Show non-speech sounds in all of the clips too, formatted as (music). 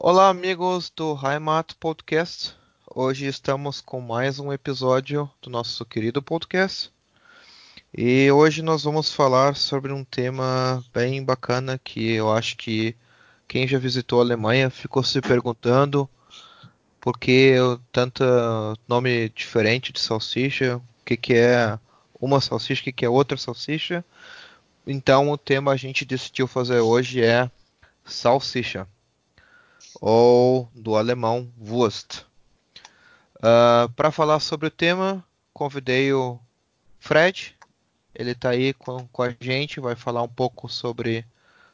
Olá, amigos do Heimat Podcast. Hoje estamos com mais um episódio do nosso querido podcast. E hoje nós vamos falar sobre um tema bem bacana que eu acho que quem já visitou a Alemanha ficou se perguntando por que tanto nome diferente de salsicha, o que, que é uma salsicha, o que, que é outra salsicha. Então o tema a gente decidiu fazer hoje é salsicha ou do alemão Wurst. Uh, Para falar sobre o tema, convidei o Fred. Ele está aí com, com, a gente, vai falar um pouco sobre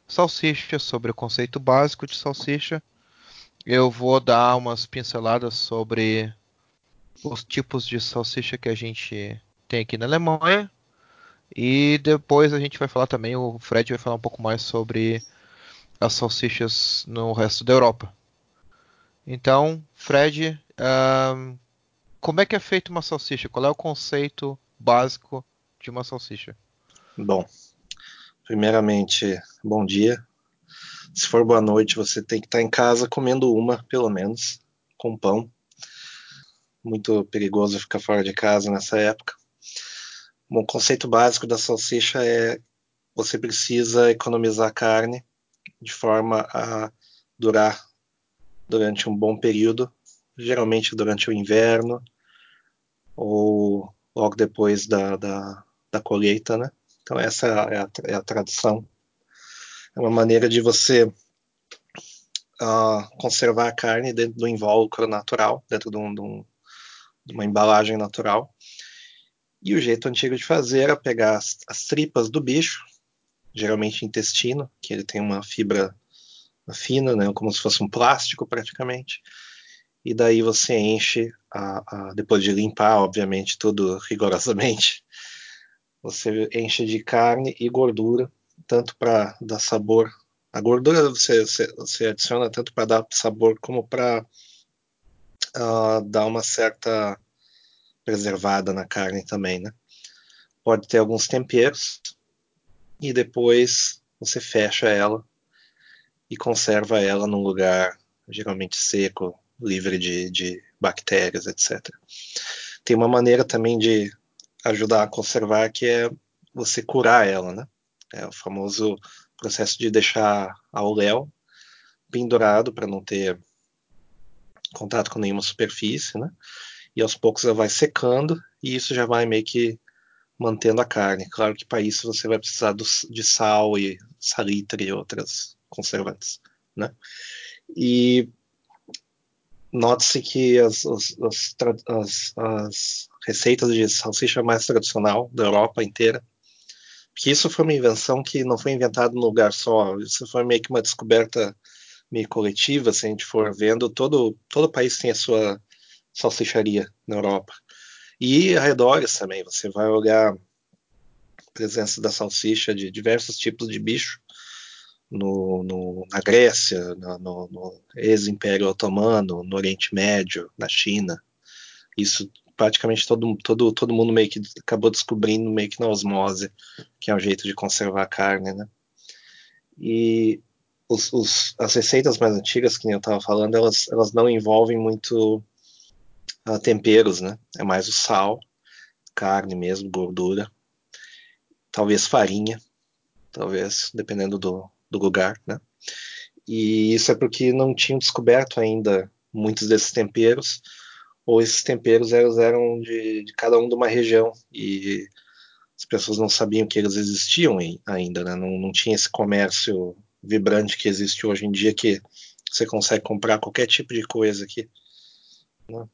salsicha, sobre o conceito básico de salsicha. Eu vou dar umas pinceladas sobre os tipos de salsicha que a gente tem aqui na Alemanha. E depois a gente vai falar também, o Fred vai falar um pouco mais sobre as salsichas no resto da Europa. Então, Fred, um, como é que é feita uma salsicha? Qual é o conceito básico de uma salsicha? Bom, primeiramente, bom dia. Se for boa noite, você tem que estar em casa comendo uma, pelo menos, com pão. Muito perigoso ficar fora de casa nessa época. Bom, o conceito básico da salsicha é você precisa economizar carne de forma a durar durante um bom período, geralmente durante o inverno ou logo depois da, da, da colheita, né? Então essa é a, é a tradição. É uma maneira de você uh, conservar a carne dentro do invólucro natural, dentro de, um, de, um, de, uma embalagem natural. E o jeito antigo de fazer era pegar as, as tripas do bicho, geralmente intestino, que ele tem uma fibra fina, né, como se fosse um plástico praticamente. E daí você enche, a, a, depois de limpar, obviamente, tudo rigorosamente, (laughs) você enche de carne e gordura, tanto para dar sabor. A gordura você, você, você adiciona tanto para dar sabor como para uh, ah, dar uma certa preservada na carne também, né? Pode ter alguns temperos e depois você fecha ela e conserva ela num lugar geralmente seco, livre de, de bactérias, etc. Tem uma maneira também de ajudar a conservar que é você curar ela, né? É o famoso processo de deixar ao léu pendurado para não ter contato com nenhuma superfície, né? E aos poucos ela vai secando e isso já vai meio que mantendo a carne. Claro que para isso você vai precisar do, de sal e salitre e outras conservantes, né? E note-se que as, as, as, as, receitas de salsicha mais tradicional da Europa inteira, que isso foi uma invenção que não foi inventada num lugar só, isso foi meio que uma descoberta meio coletiva, se a gente for vendo, todo, todo país tem a sua salsicharia na Europa. E arredores também, você vai olhar a presença da salsicha de diversos tipos de bicho, no, no, na Grécia, no, no ex-Império Otomano, no Oriente Médio, na China. Isso praticamente todo, todo, todo mundo meio que acabou descobrindo meio que na osmose, que é um jeito de conservar a carne, né? E os, os, as receitas mais antigas, que eu estava falando, elas, elas não envolvem muito uh, temperos, né? É mais o sal, carne mesmo, gordura, talvez farinha, talvez, dependendo do, do lugar, né? E isso é porque não tinham descoberto ainda muitos desses temperos, ou esses temperos eram, eram de, de, cada um de uma região, e as pessoas não sabiam que eles existiam ainda, né? Não, não tinha esse comércio vibrante que existe hoje em dia, que você consegue comprar qualquer tipo de coisa aqui. Né?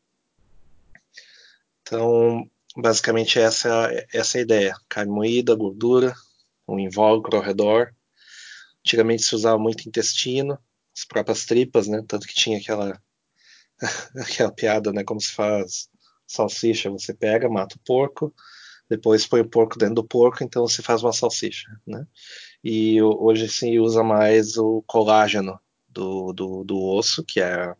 Então, basicamente essa, essa é a ideia. Carne moída, gordura, um invólucro ao redor, Antigamente se usava muito intestino, as próprias tripas, né? Tanto que tinha aquela (laughs) aquela piada, né? Como se faz salsicha, você pega, mata o porco, depois põe o porco dentro do porco, então você faz uma salsicha, né? E hoje se usa mais o colágeno do, do, do osso, que é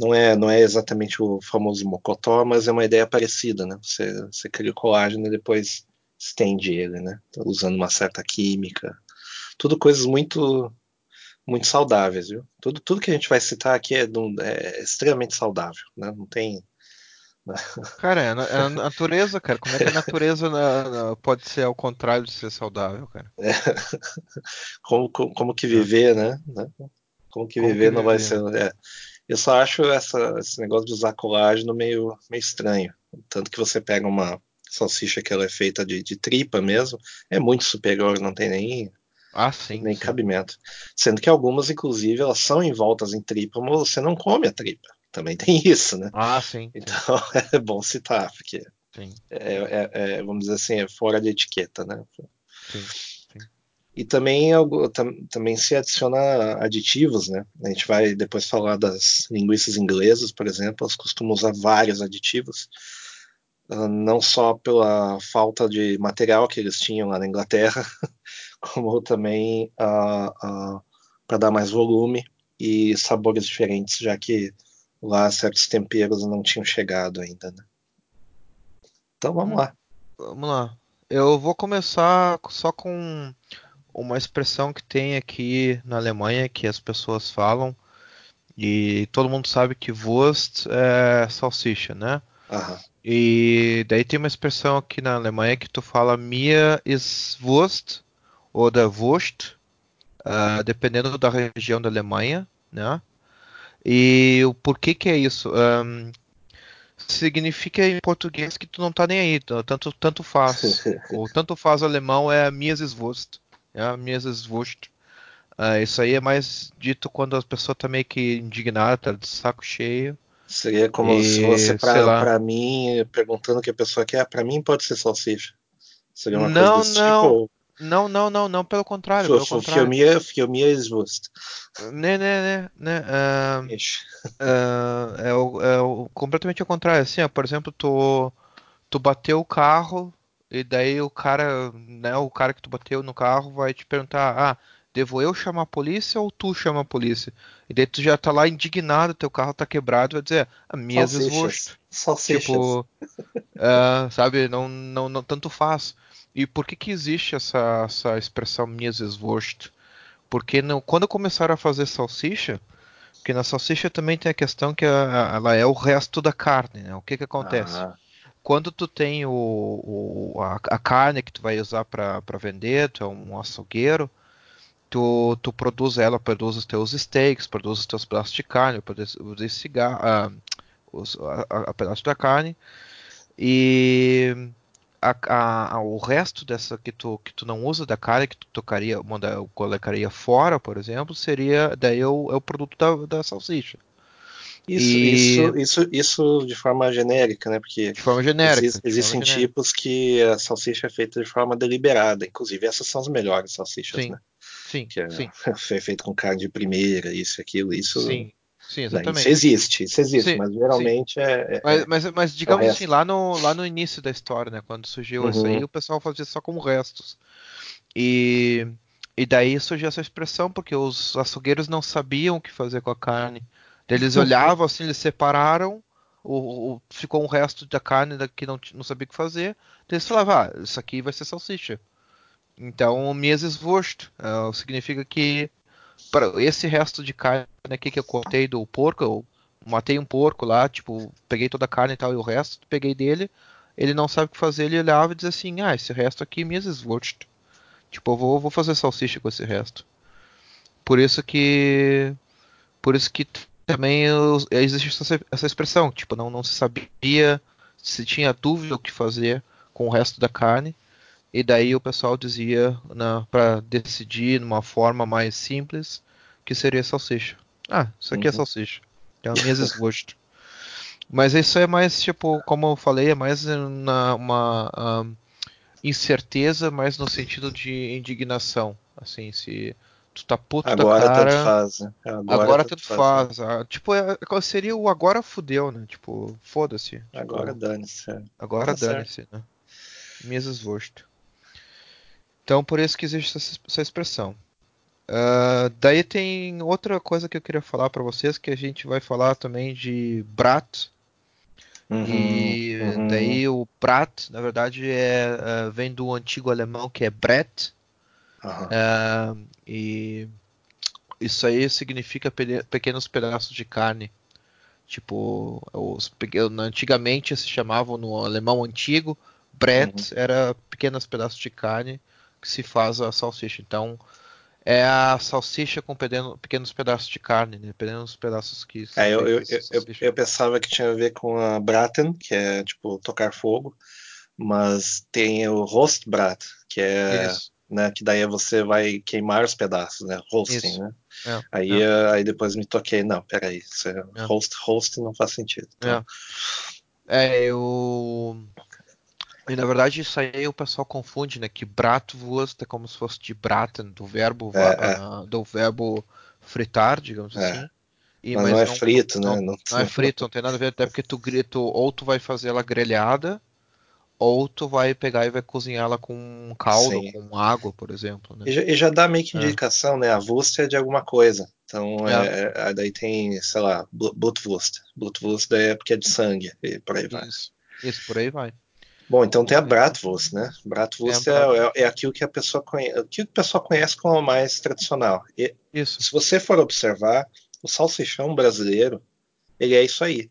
não é não é exatamente o famoso mocotó, mas é uma ideia parecida, né? Você, você cria o colágeno e depois estende ele, né? Usando uma certa química, tudo coisas muito muito saudáveis, viu? Tudo, tudo que a gente vai citar aqui é, é extremamente saudável, né? Não tem. Né? (laughs) Cara, é a, é natureza, cara. Como é que a natureza na, na, pode ser ao contrário de ser saudável, cara? É. (laughs) Como, como, como, que viver, né? né? Como que como viver que não viver? vai ser. É. Eu só acho essa, esse negócio de usar colágeno meio, meio estranho. Tanto que você pega uma salsicha que ela é feita de, de tripa mesmo, é muito superior, não tem nem ah, sim, nem sim. cabimento. Sendo que algumas, inclusive, elas são envoltas em tripa, mas você não come a tripa. Também tem (laughs) isso, né? Ah, sim. Então (laughs) é bom citar, porque é, é, é, vamos dizer assim, é fora de etiqueta, né? Sim. E também, também se adiciona aditivos, né? A gente vai depois falar das linguiças inglesas, por exemplo, elas costumam usar vários aditivos, ah, não só pela falta de material que eles tinham lá na Inglaterra, (laughs) como também uh, uh, para dar mais volume e sabores diferentes, já que lá certos temperos não tinham chegado ainda. Né? Então vamos lá. Vamos lá. Eu vou começar só com uma expressão que tem aqui na Alemanha que as pessoas falam e todo mundo sabe que Wurst é salsicha, né? Aham. E daí tem uma expressão aqui na Alemanha que tu fala Mir ist Wurst oder Wurst, uh, dependendo da região da Alemanha, né? E o porquê que é isso? Um, significa em português que tu não tá nem aí, tanto, tanto faz. (laughs) o tanto faz alemão é Mir ist Wurst, é Mir ist Wurst. Uh, isso aí é mais dito quando a pessoa tá meio que indignada, tá de saco cheio. Seria como e, se você, pra, mim, perguntando o que a pessoa quer, pra mim pode ser salsicha. Seria uma não, coisa desse não. tipo? Não, não, não, não, pelo contrário. Pelo contrário. Für mir ist Wurst. Né, né, né, né. Uh, uh, é, o, é o, completamente ao contrário. Assim, ó, por exemplo, tu, tu bateu o carro e daí o cara, né, o cara que tu bateu no carro vai te perguntar, ah, devo eu chamar a polícia ou tu chama a polícia? E daí tu já tá lá indignado, teu carro tá quebrado, vai dizer, a minha Salsichas. Salsichas. Tipo, uh, (laughs) sabe, não, não, não tanto faz. E por que que existe essa, essa expressão Mieswurst? Porque não, quando começaram a fazer salsicha, porque na salsicha também tem a questão que a, ela é o resto da carne, né? O que que acontece? Ah. Quando tu tem o, o a, a, carne que tu vai usar para vender, tu é um açougueiro, tu, tu produz ela, produz os teus steaks, produz os teus pedaços de carne, produz, produz cigarro, ah, a, a, pedaço da carne, e a, o resto dessa que tu, que tu não usa da carne, que tu tocaria, manda, colocaria fora, por exemplo, seria daí o, é o produto da, da salsicha. Isso, e... isso, isso, isso de forma genérica, né? Porque de forma genérica. Existe, existem forma tipos que a salsicha é feita de forma deliberada. Inclusive, essas são as melhores salsichas, sim, né? Sim, que é, sim. Foi (laughs) feito com carne de primeira, isso, aquilo, isso. Sim. Sim, exatamente. Isso existe, isso existe, sim, mas geralmente é, é, Mas, mas, mas digamos assim, lá no, lá no início da história, né? Quando surgiu uhum. isso aí, o pessoal fazia só como restos. E, e daí surgiu essa expressão, porque os açougueiros não sabiam o que fazer com a carne. Eles olhavam assim, eles separaram, o, o, ficou um resto da carne que não, não sabia o que fazer. Eles falavam, ah, isso aqui vai ser salsicha. Então, Mieswurst uh, significa que para esse resto de carne aqui que eu cortei do porco, eu matei um porco lá, tipo, peguei toda a carne e tal, e o resto peguei dele, ele não sabe o que fazer, ele olhava e dizia assim, ah, esse resto aqui Mieswurst. Tipo, eu vou, vou fazer salsicha com esse resto. Por isso que. Por isso que também existe essa, expressão, tipo, não, não se sabia se tinha dúvida o que fazer com o resto da carne. E daí o pessoal dizia, né, para decidir numa forma mais simples, que seria salsicha. Ah, isso aqui é uhum. é salsicha. É o mesmo gosto. Mas isso é mais, tipo, como eu falei, é mais na, uma um, incerteza, mais no sentido de indignação. Assim, se tu tá puto agora da cara... Tanto faz, né? Agora, agora tanto, tanto faz. Né? Ah, tipo, é, seria o agora fudeu, né? Tipo, foda-se. Tipo, agora dane-se. É. Agora tá dane-se, né? Mesas Wurst. Então, por isso que existe essa, essa expressão. Uh, daí tem outra coisa que eu queria falar para vocês, que a gente vai falar também de Brat. Uhum, e uhum. daí o Brat, na verdade, é, uh, vem do antigo alemão que é Brett. Uhum. Uh, e Isso aí significa pe pequenos pedaços de carne. Tipo, os, antigamente se chamavam no alemão antigo, Brett uhum. era pequenos pedaços de carne que se faz a salsicha. Então, é a salsicha com pequenos pedaços de carne, né? Pequenos pedaços que. É, eu, eu, eu, eu, pensava que tinha a ver com a Braten, que é tipo tocar fogo, mas tem o Rostbrat, que é. Isso né? Que daí você vai queimar os pedaços, né? Hosting, Isso. né? É, aí, é. aí depois me toquei, não, peraí, isso é, é. host, host não faz sentido. Então. É. eu. E na verdade isso aí o pessoal confunde, né? Que bratwurst é como se fosse de braten, do verbo, uh, do verbo fritar, digamos assim. E, mas, mas, não é frito, não, né? Não, não, é (laughs) frito, não tem nada a ver, até porque tu grito, ou tu vai fazer ela grelhada, ou tu vai pegar e vai cozinhar ela com um caldo, Sim. com água, por exemplo. Né? E, já, e, já, dá meio que é. indicação, é. né? A wurst é de alguma coisa. Então, é. É, daí tem, sei lá, Blutwurst. Blutwurst é porque é de sangue, e por aí vai. Isso, Isso por aí vai. Bom, então tem a Bratwurst, né? Bratwurst é, é, é, aquilo que a pessoa conhece, aquilo que a pessoa conhece como mais tradicional. E, isso. Se você for observar, o salsichão brasileiro, ele é isso aí.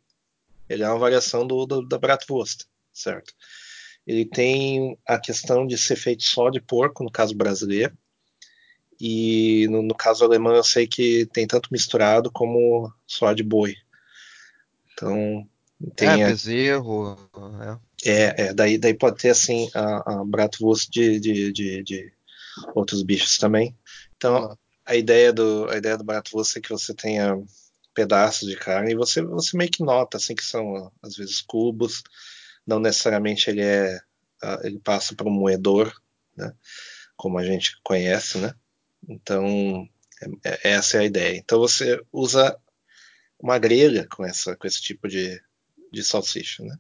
Ele é uma variação do, do da Bratwurst, certo? Ele tem a questão de ser feito só de porco, no caso brasileiro, e no, no caso alemão eu sei que tem tanto misturado como só de boi. Então tem é, bezerro. É. é, é, daí, daí pode ter assim a, a bratwurst de, de, de, de, outros bichos também. Então a ideia do a ideia do bratwurst é que você tenha pedaços de carne e você você meio que nota assim que são às vezes cubos não necessariamente ele é ah, ele passa por um moedor, né? Como a gente conhece, né? Então é, é, essa é a ideia. Então você usa uma grelha com essa com esse tipo de, de salsicha, né?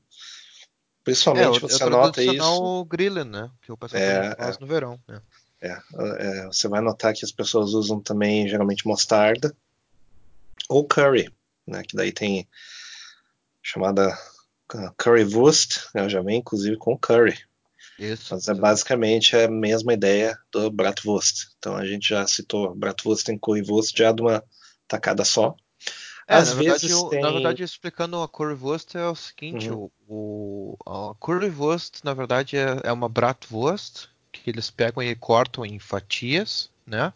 Principalmente é, você nota isso. o grillen, né? Que o pessoal é, faz é, no verão. Né? É, é, você vai notar que as pessoas usam também geralmente mostarda ou curry, né? Que daí tem chamada currywurst, né, já vem inclusive com curry. Isso. Mas é basicamente a mesma ideia do bratwurst. Então a gente já citou bratwurst e currywurst já de uma tacada só. É, Às na, vezes verdade, tem... na verdade, explicando a currywurst é o seguinte, uhum. o, o, a currywurst, na verdade, é, é uma bratwurst que eles pegam e cortam em fatias, né?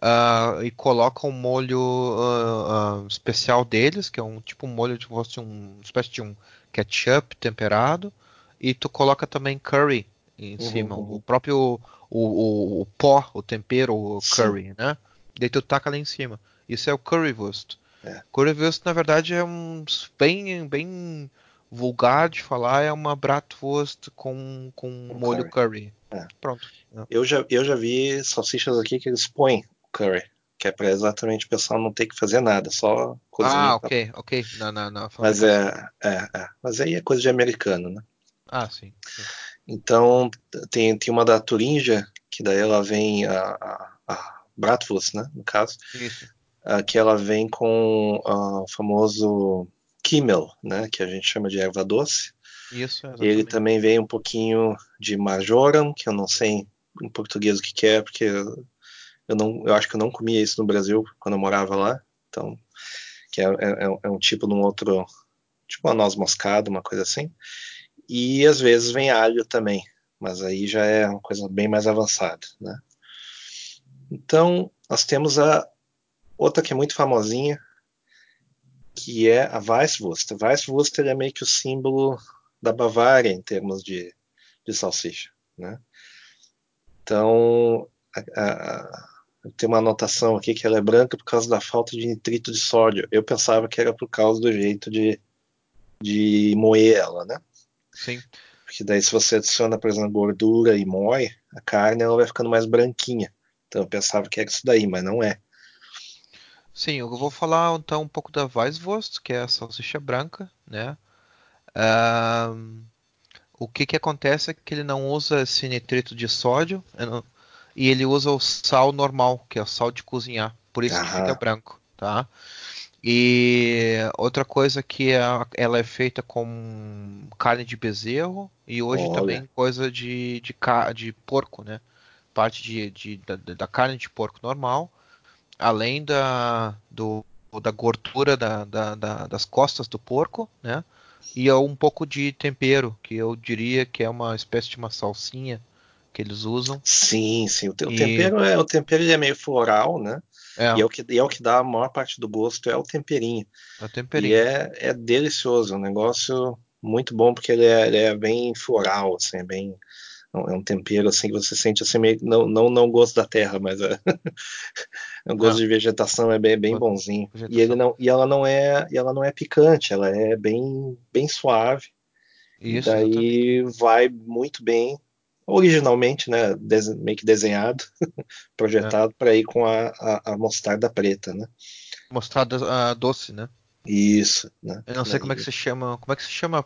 Uh, e colocam um molho uh, uh, especial deles, que é um tipo um molho de fosse um espécie de um ketchup temperado, e tu coloca também curry em uhum, cima, uhum. o próprio o, o, o, pó, o tempero, o curry, Sim. né? Daí tu taca lá em cima. Isso é o currywurst. É. Currywurst na verdade é um bem bem vulgar de falar, é uma bratwurst com com um molho curry. curry. É. Pronto. Eu já eu já vi salsichas aqui que eles põem curry que é para exatamente o pessoal não ter que fazer nada, só cozinhar. Ah, ok, ok. Não, não, não. Mas é, é, é, mas aí é coisa de americano, né? Ah, sim. sim. Então tem, tem uma da Turinja que daí ela vem a, a, a Bratwurst, né, no caso. Isso. que ela vem com o famoso Kimmel, né, que a gente chama de erva doce. Isso. Exatamente. Ele também vem um pouquinho de Majoram, que eu não sei em português o que, que é, porque eu não, eu acho que eu não comia isso no Brasil quando eu morava lá. Então, que é, é, é um tipo de um outro, tipo uma noz moscada, uma coisa assim. E às vezes vem alho também, mas aí já é uma coisa bem mais avançada, né? Então, nós temos a outra que é muito famosinha, que é a Weisswurst. Weisswurst é meio que o símbolo da Bavária em termos de, de salsicha, né? Então, a, tem uma anotação aqui que ela é branca por causa da falta de nitrito de sódio. Eu pensava que era por causa do jeito de, de moer ela, né? Sim. Porque daí se você adiciona, por exemplo, gordura e moe, a carne ela vai ficando mais branquinha. Então eu pensava que era isso daí, mas não é. Sim, eu vou falar então um pouco da Weisswurst, que é a salsicha branca, né? Um, o que que acontece é que ele não usa esse nitrito de sódio, e ele usa o sal normal, que é o sal de cozinhar, por isso Aham. que fica branco, tá? E outra coisa que é, ela é feita com carne de bezerro e hoje Olha. também coisa de, de, de porco, né? Parte de, de da, da, carne de porco normal além da, do, da gordura da, da, da, das costas do porco, né? E um pouco de tempero, que eu diria que é uma espécie de uma salsinha que eles usam. Sim, sim. O, e... o tempero é o tempero é meio floral, né? É. E, é o que, e é o que dá a maior parte do gosto, é o temperinho. É o temperinho. E é, é delicioso, um negócio muito bom, porque ele é, ele é bem floral, assim, é bem é um tempero assim que você sente assim meio não não não gosto da terra mas é, (laughs) é um gosto de vegetação é bem, bem bonzinho vegetação. e ele não e ela não é e ela não é picante ela é bem bem suave Isso, e daí vai muito bem originalmente né meio que desenhado (laughs) projetado é. para ir com a, a, a, mostarda preta né mostarda uh, doce né isso, né? Eu não sei como é que se chama. Como é que se chama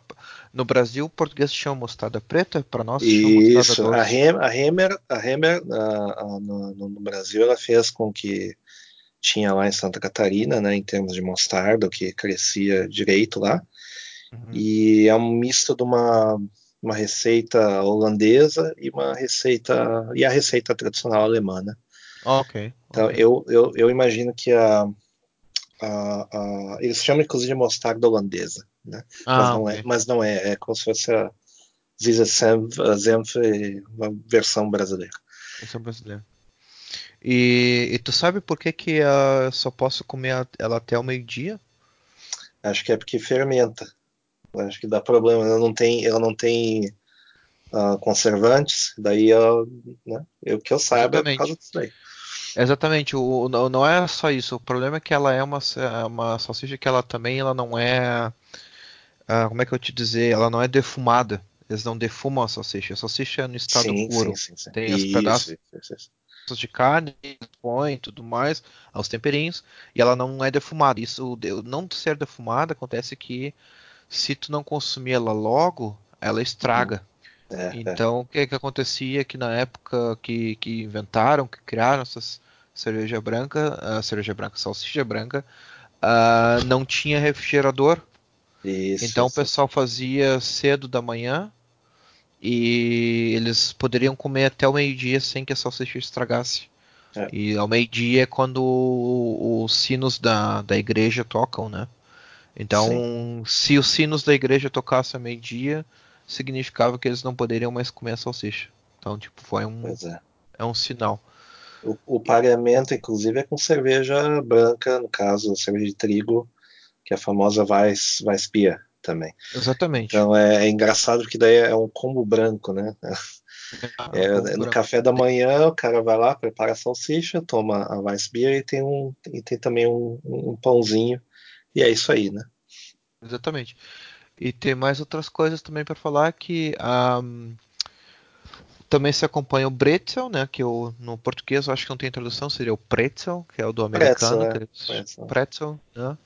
no Brasil? O português se chama mostarda preta, para nós Isso. A, Hem, a Hemer, a Hemer a, a, no, no, Brasil, ela fez com que tinha lá em Santa Catarina, né, em termos de mostarda, o que crescia direito lá. Uhum. E é um misto de uma, uma receita holandesa e uma receita e a receita tradicional alemã, né? Ok. Então okay. Eu, eu, eu imagino que a a, a, eles chamam inclusive de mostarda holandesa, né? Ah, mas, não é, okay. é, mas não é, é como se fosse a Zenf, uma versão brasileira. Versão brasileira. E, e, tu sabe por que, que eu só posso comer ela até o meio-dia? Acho que é porque fermenta. Acho que dá problema. Ela não tem, ela não tem uh, conservantes. Daí, ela, né, eu que eu saiba Exatamente. é por causa disso daí. Exatamente, o, o, não é só isso. O problema é que ela é uma, uma salsicha que ela também ela não é. Uh, como é que eu te dizer? Ela não é defumada. Eles não defumam a salsicha. A salsicha é no estado sim, puro. Sim, sim, Tem os pedaços de carne, põe tudo mais, aos temperinhos, e ela não é defumada. Isso não ser defumada acontece que se tu não consumir ela logo, ela estraga. É, é, então, o que, que acontecia que na época que, que inventaram, que criaram essas cerveja branca, a cerveja branca, salsicha branca, uh, não tinha refrigerador. Isso, então isso. o pessoal fazia cedo da manhã e eles poderiam comer até o meio-dia sem que a salsicha estragasse. É. E ao meio-dia é quando os sinos da, da igreja tocam, né? Então, Sim. se os sinos da igreja tocassem ao meio-dia, significava que eles não poderiam mais comer a salsicha. Então, tipo, foi um, é. é. um sinal. O, o pareamento, inclusive, é com cerveja branca, no caso, cerveja de trigo, que é a famosa Weiss, Weissbier também. Exatamente. Então é, é, engraçado porque daí é um combo branco, né? (laughs) É, um no branco. café da manhã, o cara vai lá, prepara a salsicha, toma a Weissbier e tem, um, e tem também um, um pãozinho. E é isso aí, né? Exatamente. E tem mais outras coisas também para falar que um, também se acompanha o Bretzel, né? Que eu, no português eu acho que não tem tradução, seria o Pretzel, que é o do americano. Pretzel, é. pretzel. pretzel né?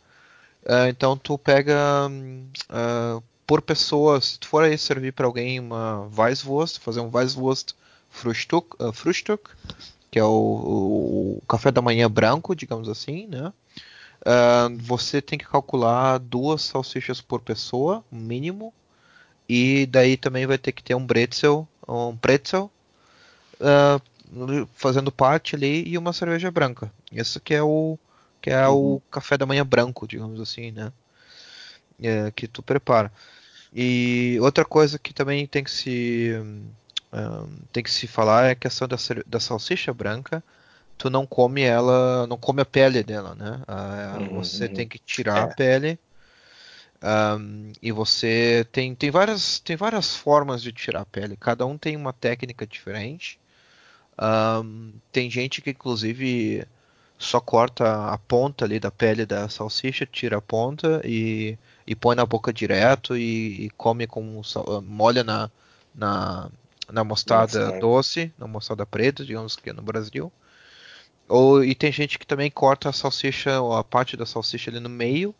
Uh, então tu pega uh, por pessoa, se tu for aí servir para alguém uma Weisswurst, fazer um Weisswurst Frühstück, uh, Frühstück que é o, o, o, café da manhã branco, digamos assim, né? Uh, você tem que calcular duas salsichas por pessoa, mínimo, e daí também vai ter que ter um pretzel, um pretzel uh, fazendo parte ali e uma cerveja branca. Isso que é o que é uhum. o café da manhã branco, digamos assim, né? É, que tu prepara. E outra coisa que também tem que se uh, tem que se falar é a questão da, da salsicha branca tu não come ela, não come a pele dela, né? Ah, uhum, você uhum. tem que tirar é. a pele. Um, e você tem, tem, várias, tem várias formas de tirar a pele, cada um tem uma técnica diferente. Um, tem gente que inclusive só corta a ponta ali da pele da salsicha, tira a ponta e, e põe na boca direto e, e come com molha na, na, na mostarda doce, na mostarda preta, digamos que é no Brasil. Ou, e tem gente que também corta a salsicha, ou a parte da salsicha ali no meio,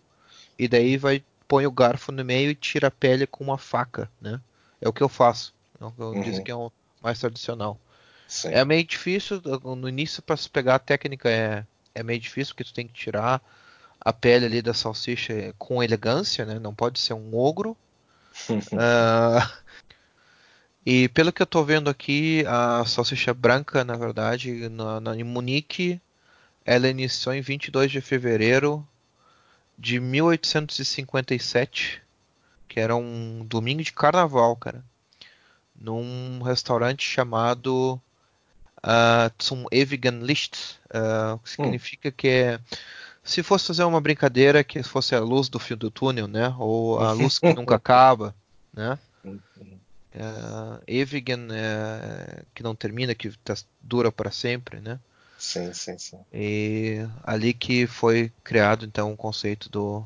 e daí vai põe o garfo no meio e tira a pele com uma faca, né? É o que eu faço. É o que eu uhum. disse que é o mais tradicional. Sim. É meio difícil, no início para se pegar a técnica é, é meio difícil, porque tu tem que tirar a pele ali da salsicha com elegância, né? Não pode ser um ogro. uh, (laughs) E pelo que eu estou vendo aqui, a salsicha branca, na verdade, na, na, em Munique, ela iniciou em 22 de fevereiro de 1857, que era um domingo de carnaval, cara, num restaurante chamado uh, Zum Ewigen Licht, uh, que significa hum. que é se fosse fazer uma brincadeira que fosse a luz do fio do túnel, né? Ou a luz que (laughs) nunca acaba, né? Uh, Evigan é, que não termina, que tá, dura para sempre, né? Sim, sim, sim. E ali que foi criado então o conceito do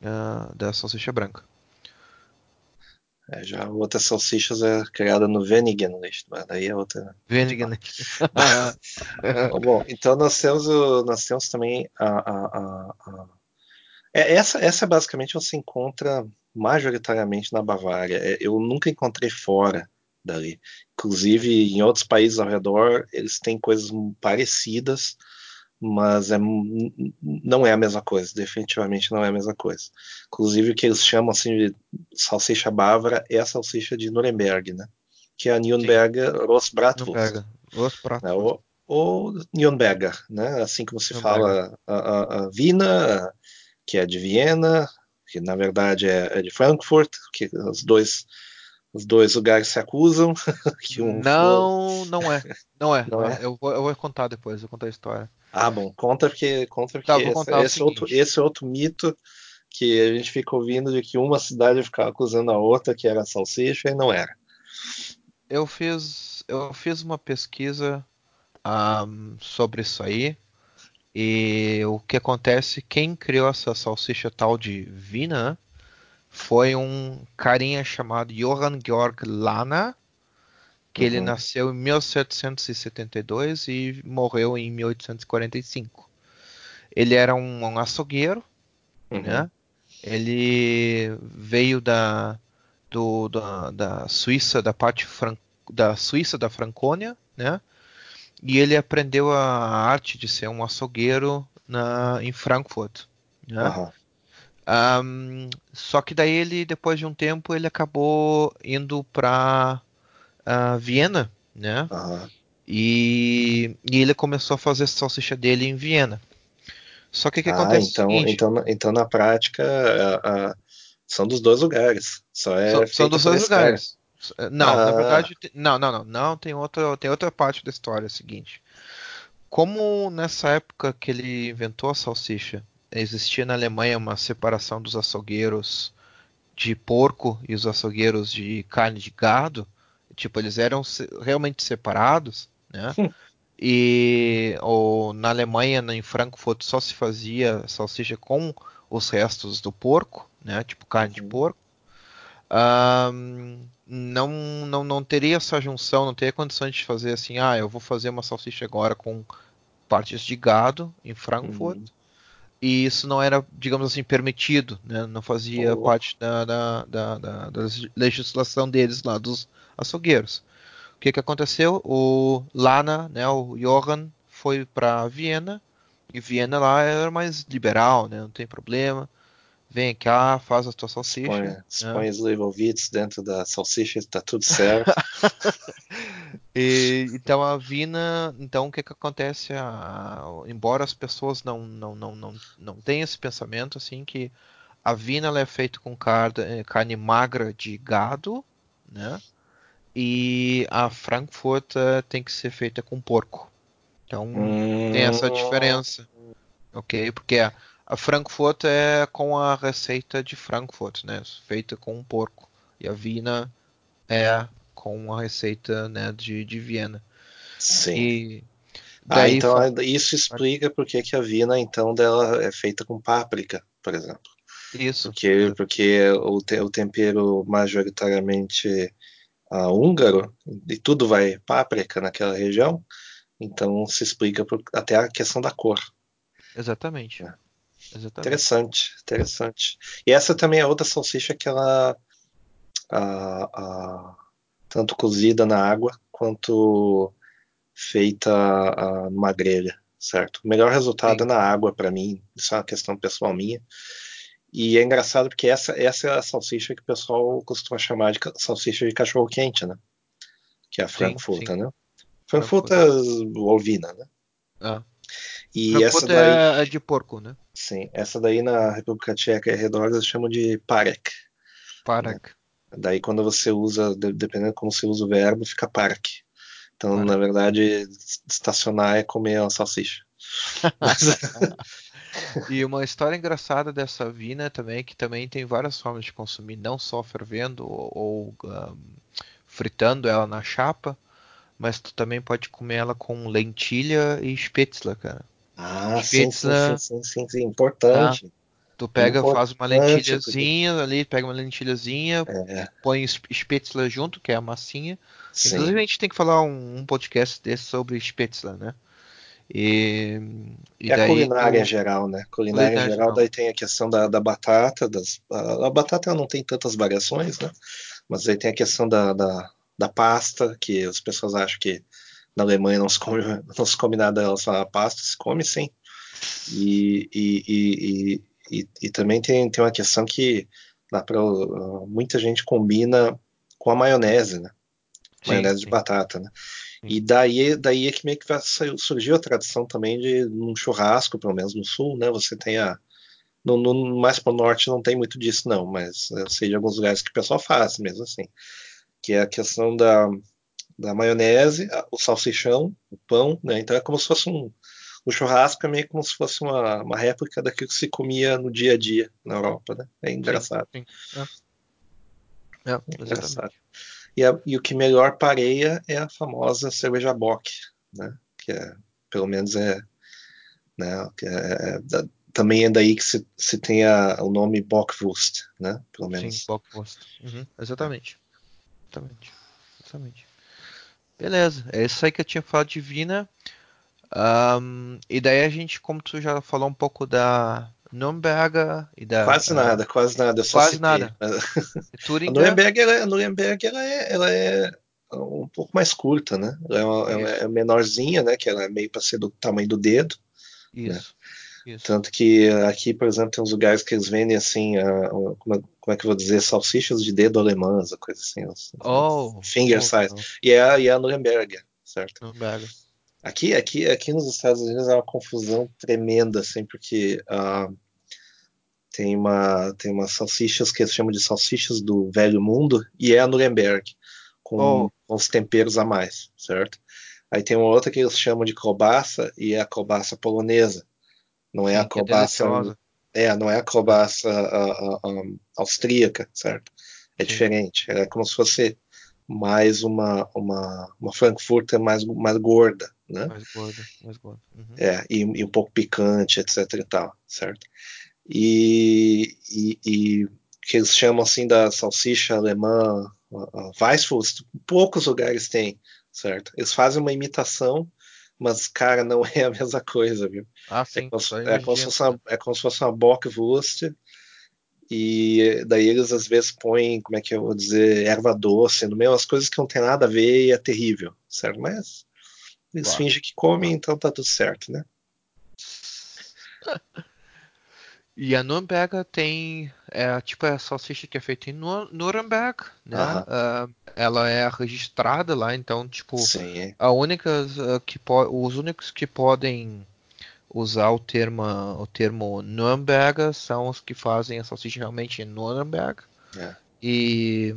uh, da salsicha branca. É, já outra salsichas é criada no Venigen mas daí é outra. Venigen (laughs) Bom, então nós temos, nós temos também a, a, a, a... É, essa, essa basicamente você encontra majoritariamente na Bavária. É, eu nunca encontrei fora dali. Inclusive, em outros países ao redor, eles têm coisas parecidas, mas é, não é a mesma coisa. Definitivamente não é a mesma coisa. Inclusive, o que eles chamam assim de salsicha bávara é a salsicha de Nuremberg, né? Que é a Nürnberger Rostbratwurst. Rostbratwurst. Né? Ou, ou Nürnberger, né? Assim como se fala a, a, a Wiener, que é de Viena, que na verdade é, é de Frankfurt, que os dois os dois lugares se acusam. (laughs) Um não, for... não é. Não é. (laughs) Não é? Eu, vou, eu vou contar depois, eu vou contar a história. Ah, bom, conta porque, conta porque tá, esse, esse, outro, esse outro mito que a gente fica ouvindo de que uma cidade ficava acusando a outra que era salsicha e não era. Eu fiz, eu fiz uma pesquisa um, sobre isso aí. E o que acontece, quem criou essa salsicha tal de Vina foi um carinha chamado Johann Georg Lana, que uhum. ele nasceu em 1772 e morreu em 1845. Ele era um, um açougueiro, uhum. né? Ele veio da, do, da, da Suíça, da parte fran, da Suíça da Franconia, né? E ele aprendeu a arte de ser um açougueiro na, em Frankfurt. Né? Uhum. Um, só que daí ele, depois de um tempo, ele acabou indo para uh, Viena, né? Uhum. E, e, ele começou a fazer salsicha dele em Viena. Só que o que ah, acontece? Então, seguinte, então, então na prática a, a, são dos dois lugares. Só é são, são dos dois lugares. Não, ah. na verdade, não, não, não, não. Tem outra, tem outra parte da história. É seguinte: como nessa época que ele inventou a salsicha, existia na Alemanha uma separação dos açougueiros de porco e os açougueiros de carne de gado, tipo, eles eram realmente separados, né? Hum. E ou na Alemanha, em Frankfurt, só se fazia salsicha com os restos do porco, né? Tipo carne de uhum. porco. Um, não, não, não teria essa junção, não teria condições de fazer assim, ah, eu vou fazer uma salsicha agora com partes de gado em Frankfurt. Uhum. E isso não era, digamos assim, permitido, né? não fazia oh. parte da, da, da, da, legislação deles lá, dos açougueiros. O que, que aconteceu? O Lana, né, o Johann, foi para Viena, e Viena lá era mais liberal, né, não tem problema vem cá, faz a tua salsicha. Põe, né? põe os Leibovitz dentro da salsicha, está tudo (laughs) certo. e, então a Vina, então o que que acontece? A, embora as pessoas não, não, não, não, não tenham esse pensamento assim que a Vina é feita com carne, carne magra de gado, né? E a Frankfurt tem que ser feita com porco. Então hum... tem essa hum. diferença, ok? Porque a a Frankfurt é com a receita de Frankfurt, né? Feita com um porco. E a Vina é com a receita né, de, de Viena. Sim. E ah, então foi... isso explica por que a Vina então dela é feita com páprica, por exemplo. Isso. Porque, porque o, te, o tempero majoritariamente uh, húngaro e tudo vai páprica naquela região, então se explica por, até a questão da cor. Exatamente. É. Exatamente. Interessante, interessante. E essa também é outra salsicha que ela a, a, tanto cozida na água quanto feita a, numa grelha, certo? O melhor resultado Sim. é na água para mim, isso é uma questão pessoal minha. E é engraçado porque essa, essa é a salsicha que o pessoal costuma chamar de salsicha de cachorro quente, né? Que é a Frankfurter, né? Frankfurter ovina, né? Ah. E Frankfurt essa daí, é, é de porco, né? Sim, essa daí na República Tcheca e arredores eles chamam de parek. Parek. Daí quando você usa, de- dependendo como você usa o verbo, fica parek. Então, Parek. na verdade, estacionar é comer uma salsicha. Mas, (laughs) E uma história engraçada dessa vina também, que também tem várias formas de consumir, não só fervendo ou, ahm, fritando ela na chapa, mas tu também pode comer ela com lentilha e spätzle, cara. Ah, sim, sim, sim, sim, sim, sim, importante. tu pega, faz uma Importante, lentilhazinha ali, pega uma lentilhazinha, É, põe sp- spätzle junto, que é a massinha. sim. Inclusive a gente tem que falar um, um podcast desse sobre spätzle, né? E, e É a daí culinária tu- geral, né? Culinária, Culinária geral, geral. daí tem a questão da, da batata, das, a, a batata ela não tem tantas variações, né? Mas aí tem a questão da, da, da pasta, que as pessoas acham que na Alemanha não se come, (laughs) não se come nada relacionado à pasta, se come sim. E, e, e, e, e, também tem, tem uma questão que dá pra, uh, muita gente combina com a maionese, né? Sim, Maionese de sim. batata, né? Sim. E daí, daí é que meio que surgiu a tradição também de num churrasco, pelo menos no sul, né? Você tem a. No, no- mais pro norte não tem muito disso, não, mas eu sei de alguns lugares que o pessoal faz mesmo assim. Que é a questão da, da maionese, o salsichão, o pão, né? Então é como se fosse um. O churrasco é meio como se fosse uma, uma réplica daquilo que se comia no dia a dia na Europa, né? É engraçado. Sim, sim. É. É, Engraçado. exatamente. E, a- e o que melhor pareia é a famosa cerveja Bock, né? Que é, pelo menos é, né? Que é- é da- também é daí que se, se tem a- o nome Bockwurst, né? Pelo Sim, menos. Bockwurst. Uhum, exatamente. Exatamente. Exatamente. Beleza, é isso aí que eu tinha falado de Vina. Ahn, e daí a gente, como tu já falou um pouco da Nürnberger e da Quase nada, quase nada. Quase citei. nada. Mas (laughs) A Turinga. Nuremberg, ela, a Nuremberg ela, é, ela é um pouco mais curta, né? Ela é, uma- ela é menorzinha, né? Que ela é meio para ser do tamanho do dedo. Isso. Isso. Tanto que aqui, por exemplo, tem uns lugares que eles vendem assim, a- como, é, como é que eu vou dizer, salsichas de dedo alemãs, coisa assim. os- Oh, Finger oh, size. não. E é, a- e é a Nuremberg, certo? Nürnberger. Aqui, aqui, aqui nos Estados Unidos é uma confusão tremenda, assim, porque ah, tem uma tem umas salsichas que eles chamam de salsichas do velho mundo e é a Nuremberg, com, Oh. com os temperos a mais, certo? Aí tem uma outra que eles chamam de cobaça e é a cobaça polonesa. Não é a é cobaça deliciosa. é, não é a cobaça austríaca, certo? É Sim. diferente. É como se fosse mais uma, uma, uma Frankfurter mais, mais gorda, né? Mais gorda, mais gorda. Uhum. É, e, e um pouco picante, etc e tal, certo? E, e, e que eles chamam assim da salsicha alemã Weisswurst, poucos lugares têm, certo? Eles fazem uma imitação, mas, cara, não (laughs) é a mesma coisa, viu? Ah, É sim. como, se- é como se fosse uma, é como se fosse uma Bockwurst e daí eles às vezes põem, como é que eu vou dizer, erva doce no meio, as coisas que não tem nada a ver e é terrível, certo? Mas eles Claro. fingem que comem, então tá tudo certo, né? (laughs) E a Nürnberger tem, é, tipo a salsicha que é feita em Nur- Nuremberg, né? Ah, ela é registrada lá, então, tipo, Sim, a única ah, que os únicos que podem usar o termo, o termo Nürnberger são os que fazem a salsicha realmente em Nuremberg. É. E,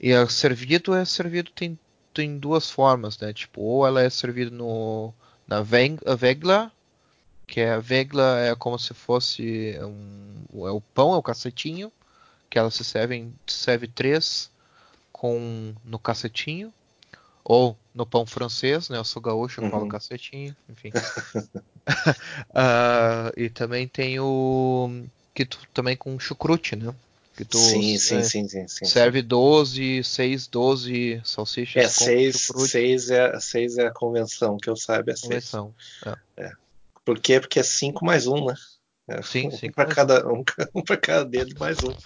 e é servido é servido tem, tem duas formas, né? Tipo, ou ela é servida no na a Vegla, que é a Vegla é como se fosse um, é o pão, é o cacetinho, que ela se serve, serve três com no cacetinho, ou no pão francês, né? Eu sou gaúcho, eu falo Uhum. cacetinho, enfim. (laughs) (laughs) Ah, e também tem o que tu também com chucrute, né? Que tu sim, sim, é, sim, sim, sim. serve 12, 6, 12 salsichas É, com seis, chucrute seis, é, seis é a convenção, que eu saiba é seis. convenção. Por quê? Porque é cinco mais um, né? É, Sim, um cinco para mais cada, um, um para cada dedo mais um. (laughs)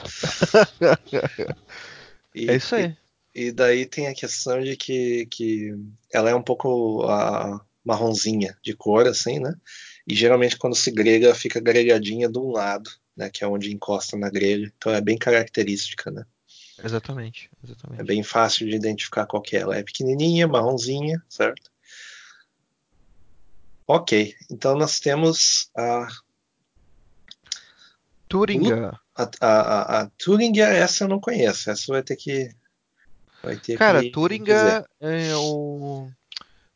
E, É isso aí. E, e daí tem a questão de que, que ela é um pouco a, marronzinha de cor, assim, né? E geralmente quando se grelha, fica grelhadinha de um lado, né? Que é onde encosta na grelha. Então é bem característica, né? Exatamente, É exatamente. bem fácil de identificar qual que é. Ela é pequenininha, marronzinha, certo? Ok, então nós temos a Turinga. A, a, a, Turinga, essa eu não conheço. Essa vai ter que. Vai ter Cara, que Turinga, é o...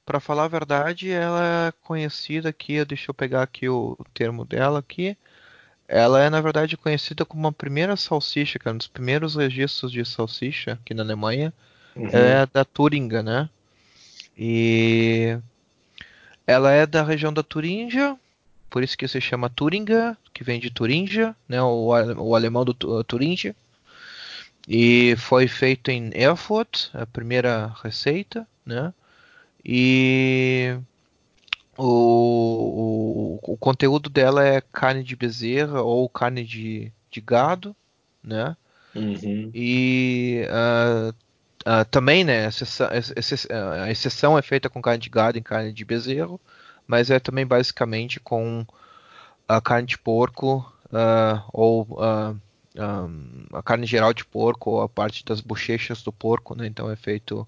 para falar a verdade, ela é conhecida aqui. Deixa eu pegar aqui o termo dela aqui. Ela é, na verdade, conhecida como a primeira salsicha, cara, um dos primeiros registros de salsicha aqui na Alemanha. Uhum. É da Turinga, né? E ela é da região da Turíngia, por isso que se chama Turinga, que vem de Turingia, né? O, o alemão do Turingia. E foi feito em Erfurt, a primeira receita, né? E o, o, o, conteúdo dela é carne de bezerra ou carne de, de gado, né? Uhum. E uh, uh, também, né? Exceção, a exceção é feita com carne de gado e carne de bezerro, mas é também basicamente com a carne de porco uh, ou um, a carne geral de porco ou a parte das bochechas do porco, né? Então é feito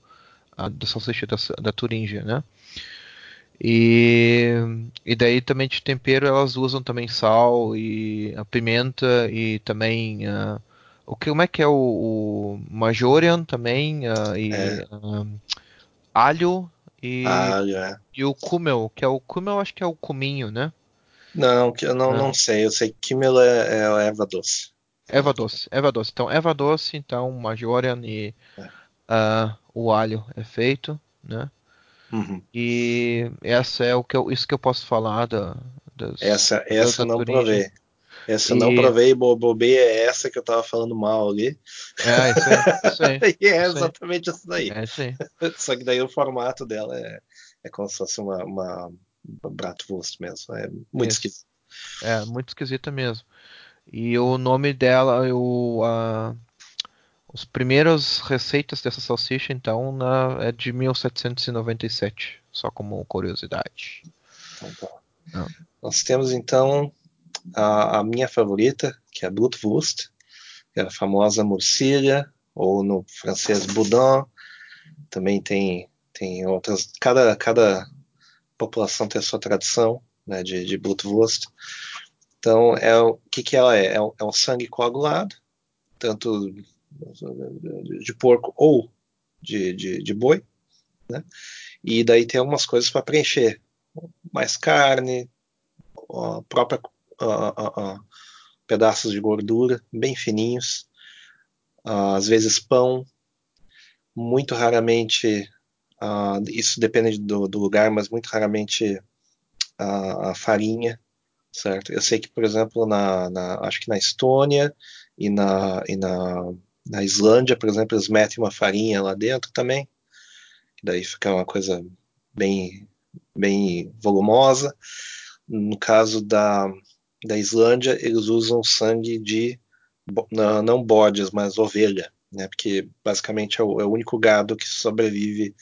da salsicha da, da Turingia, né? E, e daí também de tempero elas usam também sal e a pimenta e também uh, o que como é que é o, o Majorian também uh, e É. um, alho e, Alho, é. e o kumel que é o kumel acho que é o cominho né Não, que eu não, Ah. não sei. Eu sei que Kimmel é, é erva doce. erva doce erva doce então erva doce então Majorian e É. ah, o alho é feito né Uhum. e essa é o que eu, isso que eu posso falar da das, Essa, essa da eu não provei. Essa E- não provei, bo- bobei é essa que eu tava falando mal ali. É, isso aí, isso aí. (laughs) e é Isso aí. exatamente isso daí. É isso aí. (laughs) Só que daí o formato dela é, é como se fosse uma, uma, uma bratwurst mesmo. É muito Isso. esquisito. É, muito esquisita mesmo. E o nome dela, o, a, os primeiros receitas dessa salsicha, então, na, é de 1797, só como curiosidade. Então, tá. Ah. Nós temos então a, a minha favorita, que é a Blutwurst, que é a famosa morcilha, ou no francês boudin. Também tem, tem outras. Cada, cada população tem a sua tradição né, de, de Blutwurst. Então, é, o que, que ela é? É um, é um sangue coagulado, tanto de, de porco ou de, de, de boi. Né? E daí tem algumas coisas para preencher. Mais carne, a própria a- a- pedaços de gordura bem fininhos, ah, às vezes pão, muito raramente, ah, isso depende do, do lugar, mas muito raramente a, a farinha, certo? Eu sei que, por exemplo, na, na- acho que na Estônia e na, e na, na Islândia, por exemplo, eles metem uma farinha lá dentro também, que daí fica uma coisa bem, bem volumosa. No caso da, da Islândia, eles usam sangue de não bodes, mas ovelha, né? Porque basicamente é o, é o único gado que sobrevive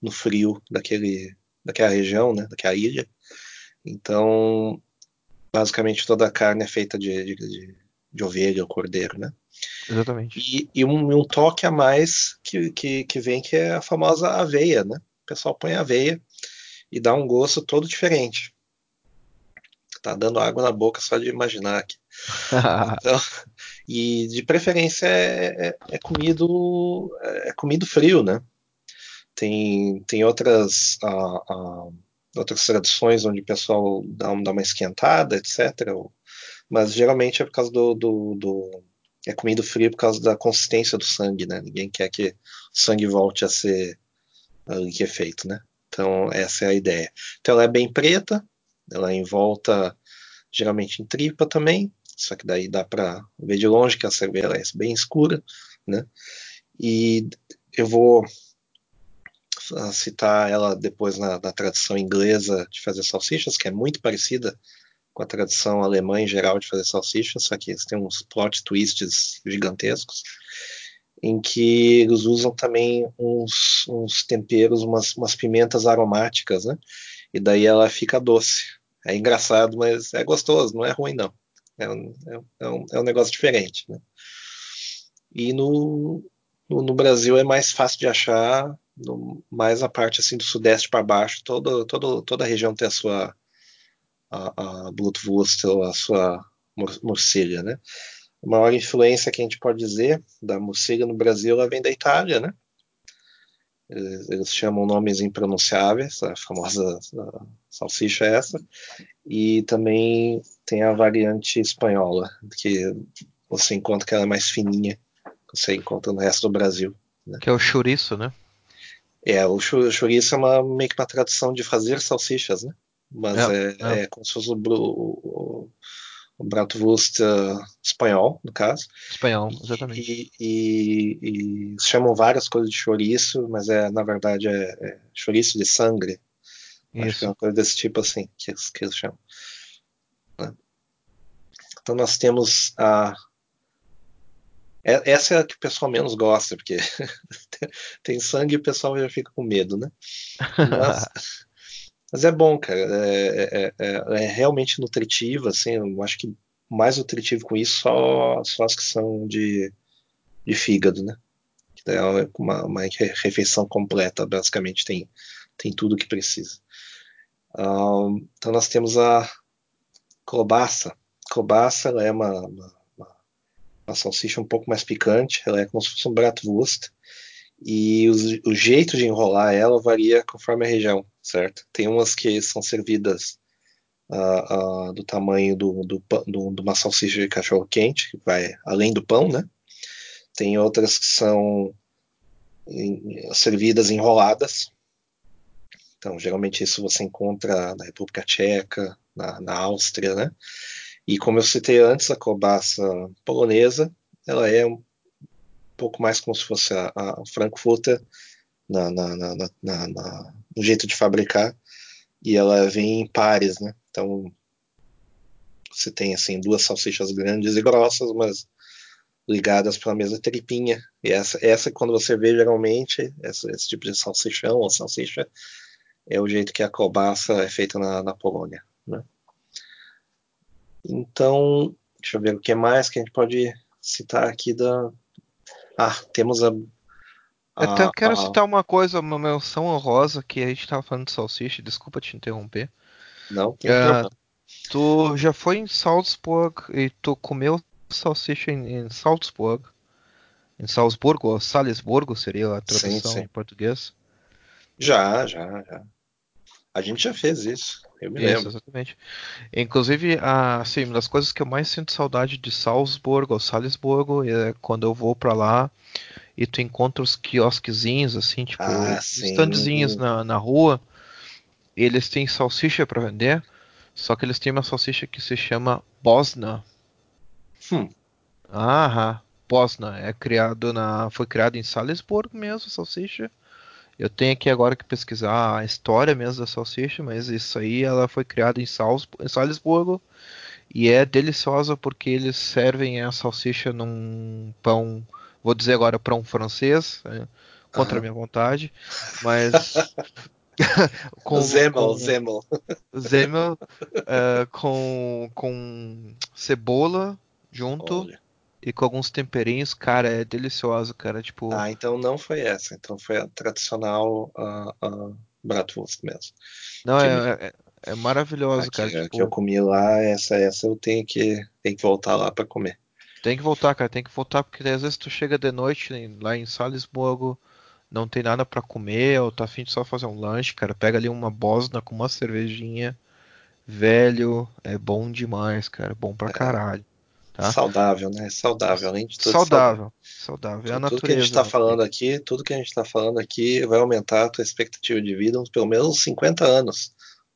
no frio daquele, daquela região, né? Daquela ilha. Então, basicamente toda a carne é feita de, de, de, de ovelha ou cordeiro, né? Exatamente. E, e um, um toque a mais que, que, que vem que é a famosa aveia, né? O pessoal põe aveia e dá um gosto todo diferente. Tá dando água na boca só de imaginar aqui. (laughs) Então, e de preferência é, é, é comido é comido frio, né? Tem, tem outras ah, ah, outras tradições onde o pessoal dá, dá uma esquentada, etc. Mas geralmente é por causa do, do, do- é comido frio por causa da consistência do sangue, né? Ninguém quer que o sangue volte a ser ali que é feito, né? Então essa é a ideia. Então ela é bem preta, ela é envolta geralmente em tripa também, só que daí dá para ver de longe que a cerveja é bem escura, né? E eu vou ah, citar ela depois na, na tradição inglesa de fazer salsichas, que é muito parecida com a tradição alemã em geral de fazer salsichas, só que eles têm uns plot twists gigantescos, em que eles usam também uns, uns temperos, umas, umas pimentas aromáticas, né? E daí ela fica doce. É engraçado, mas é gostoso, não é ruim não. É um, é um- é um, é um negócio diferente, né? E no, no, no Brasil é mais fácil de achar, no- mais a parte assim do sudeste para baixo, toda, toda, toda a região tem a sua, a, a a sua morcilha, né? A maior influência que a gente pode dizer da morcilha no Brasil ela vem da Itália, né? Eles, eles chamam nomes impronunciáveis, a famosa a (laughs) salsicha é essa, e também tem a variante espanhola, que você encontra que ela é mais fininha, que você encontra no resto do Brasil. Né? Que é o chouriço, né? É, o chouriço é uma, meio que uma tradução de fazer salsichas, né? Mas é, é, é. é como se fosse o, o, o Bratwurst uh, espanhol, no caso. Espanhol, exatamente. E, e, e, chamam várias coisas de chouriço, mas é na verdade é, é chouriço de sangue. Isso. Acho que é uma coisa desse tipo assim que eles, que eles chamam. Né? Então nós temos a é, essa é a que o pessoal menos gosta, porque (laughs) tem sangue e o pessoal já fica com medo, né? (laughs) Mas, mas é bom, cara. É, é, é, é, realmente nutritivo, assim. Eu acho que mais nutritivo com isso só, só as que são de, de fígado, né? É uma, uma refeição completa, basicamente tem, tem tudo que precisa. Um, então nós temos a cobaça. Cobaça é uma, uma uma salsicha um pouco mais picante, ela é como se fosse um bratwurst, e o, o, jeito de enrolar ela varia conforme a região, certo? Tem umas que são servidas uh, uh, do tamanho do, do, do, de uma salsicha de cachorro quente, que vai além do pão, né? Tem outras que são em, servidas enroladas. Então, geralmente isso você encontra na República Tcheca, na, na Áustria, né? E como eu citei antes, a cobaça polonesa, ela é pouco mais como se fosse a, a Frankfurter na, na, na, no jeito de fabricar, e ela vem em pares, né? Então você tem assim duas salsichas grandes e grossas, mas ligadas para a mesma tripinha. E essa, essa quando você vê geralmente essa, esse tipo de salsichão ou salsicha é o jeito que a cobaça é feita na, na Polônia, né? Então, deixa eu ver o que mais que a gente pode citar aqui da. Ah, temos a. a Até quero a... citar uma coisa, uma menção honrosa que a gente estava falando de salsicha, desculpa te interromper. Não, tem uh, Tu já foi em Salzburg e tu comeu salsicha em, em Salzburg? Em Salzburgo, ou Salisburgo seria a tradução sim, sim. em português? Já, já, já. A gente já fez isso. Eu me isso, lembro. exatamente. Inclusive, assim, uma das coisas que eu mais sinto saudade de Salzburgo ou Salisburgo é quando eu vou para lá e tu encontra os quiosquezinhos, assim, tipo, ah, standzinhos na, na rua. eles têm salsicha para vender, só que eles têm uma salsicha que se chama Bosna. Hum. Aham. Bosna é criado na, foi criado em Salisburgo mesmo, salsicha. Eu tenho aqui agora que pesquisar a história mesmo da salsicha, mas isso aí ela foi criada em, em Salisburgo e é deliciosa porque eles servem a salsicha num pão, vou dizer agora pão francês, né, contra a minha vontade, mas (laughs) com Zemel, com, Zemel, Zemel uh, com com cebola junto. Olha e com alguns temperinhos, cara, é delicioso, cara. Tipo. Ah, então não foi essa. Então foi a tradicional uh, uh, Bratwurst mesmo. Não, que, é, é, é, maravilhoso, cara. Que, tipo... que eu comi lá, essa, essa eu tenho que, tenho que voltar lá para comer. Tem que voltar, cara. Tem que voltar porque às vezes tu chega de noite lá em Salisburgo, não tem nada para comer, ou tá afim de só fazer um lanche, cara. Pega ali uma bosna com uma cervejinha. Velho, é bom demais, cara. Bom pra é. caralho. Tá? Saudável, né? Saudável, além de tudo. Saudável, saudável. É a tudo, tudo que a gente está falando aqui, tudo que a gente está falando aqui vai aumentar a tua expectativa de vida uns pelo menos 50 anos.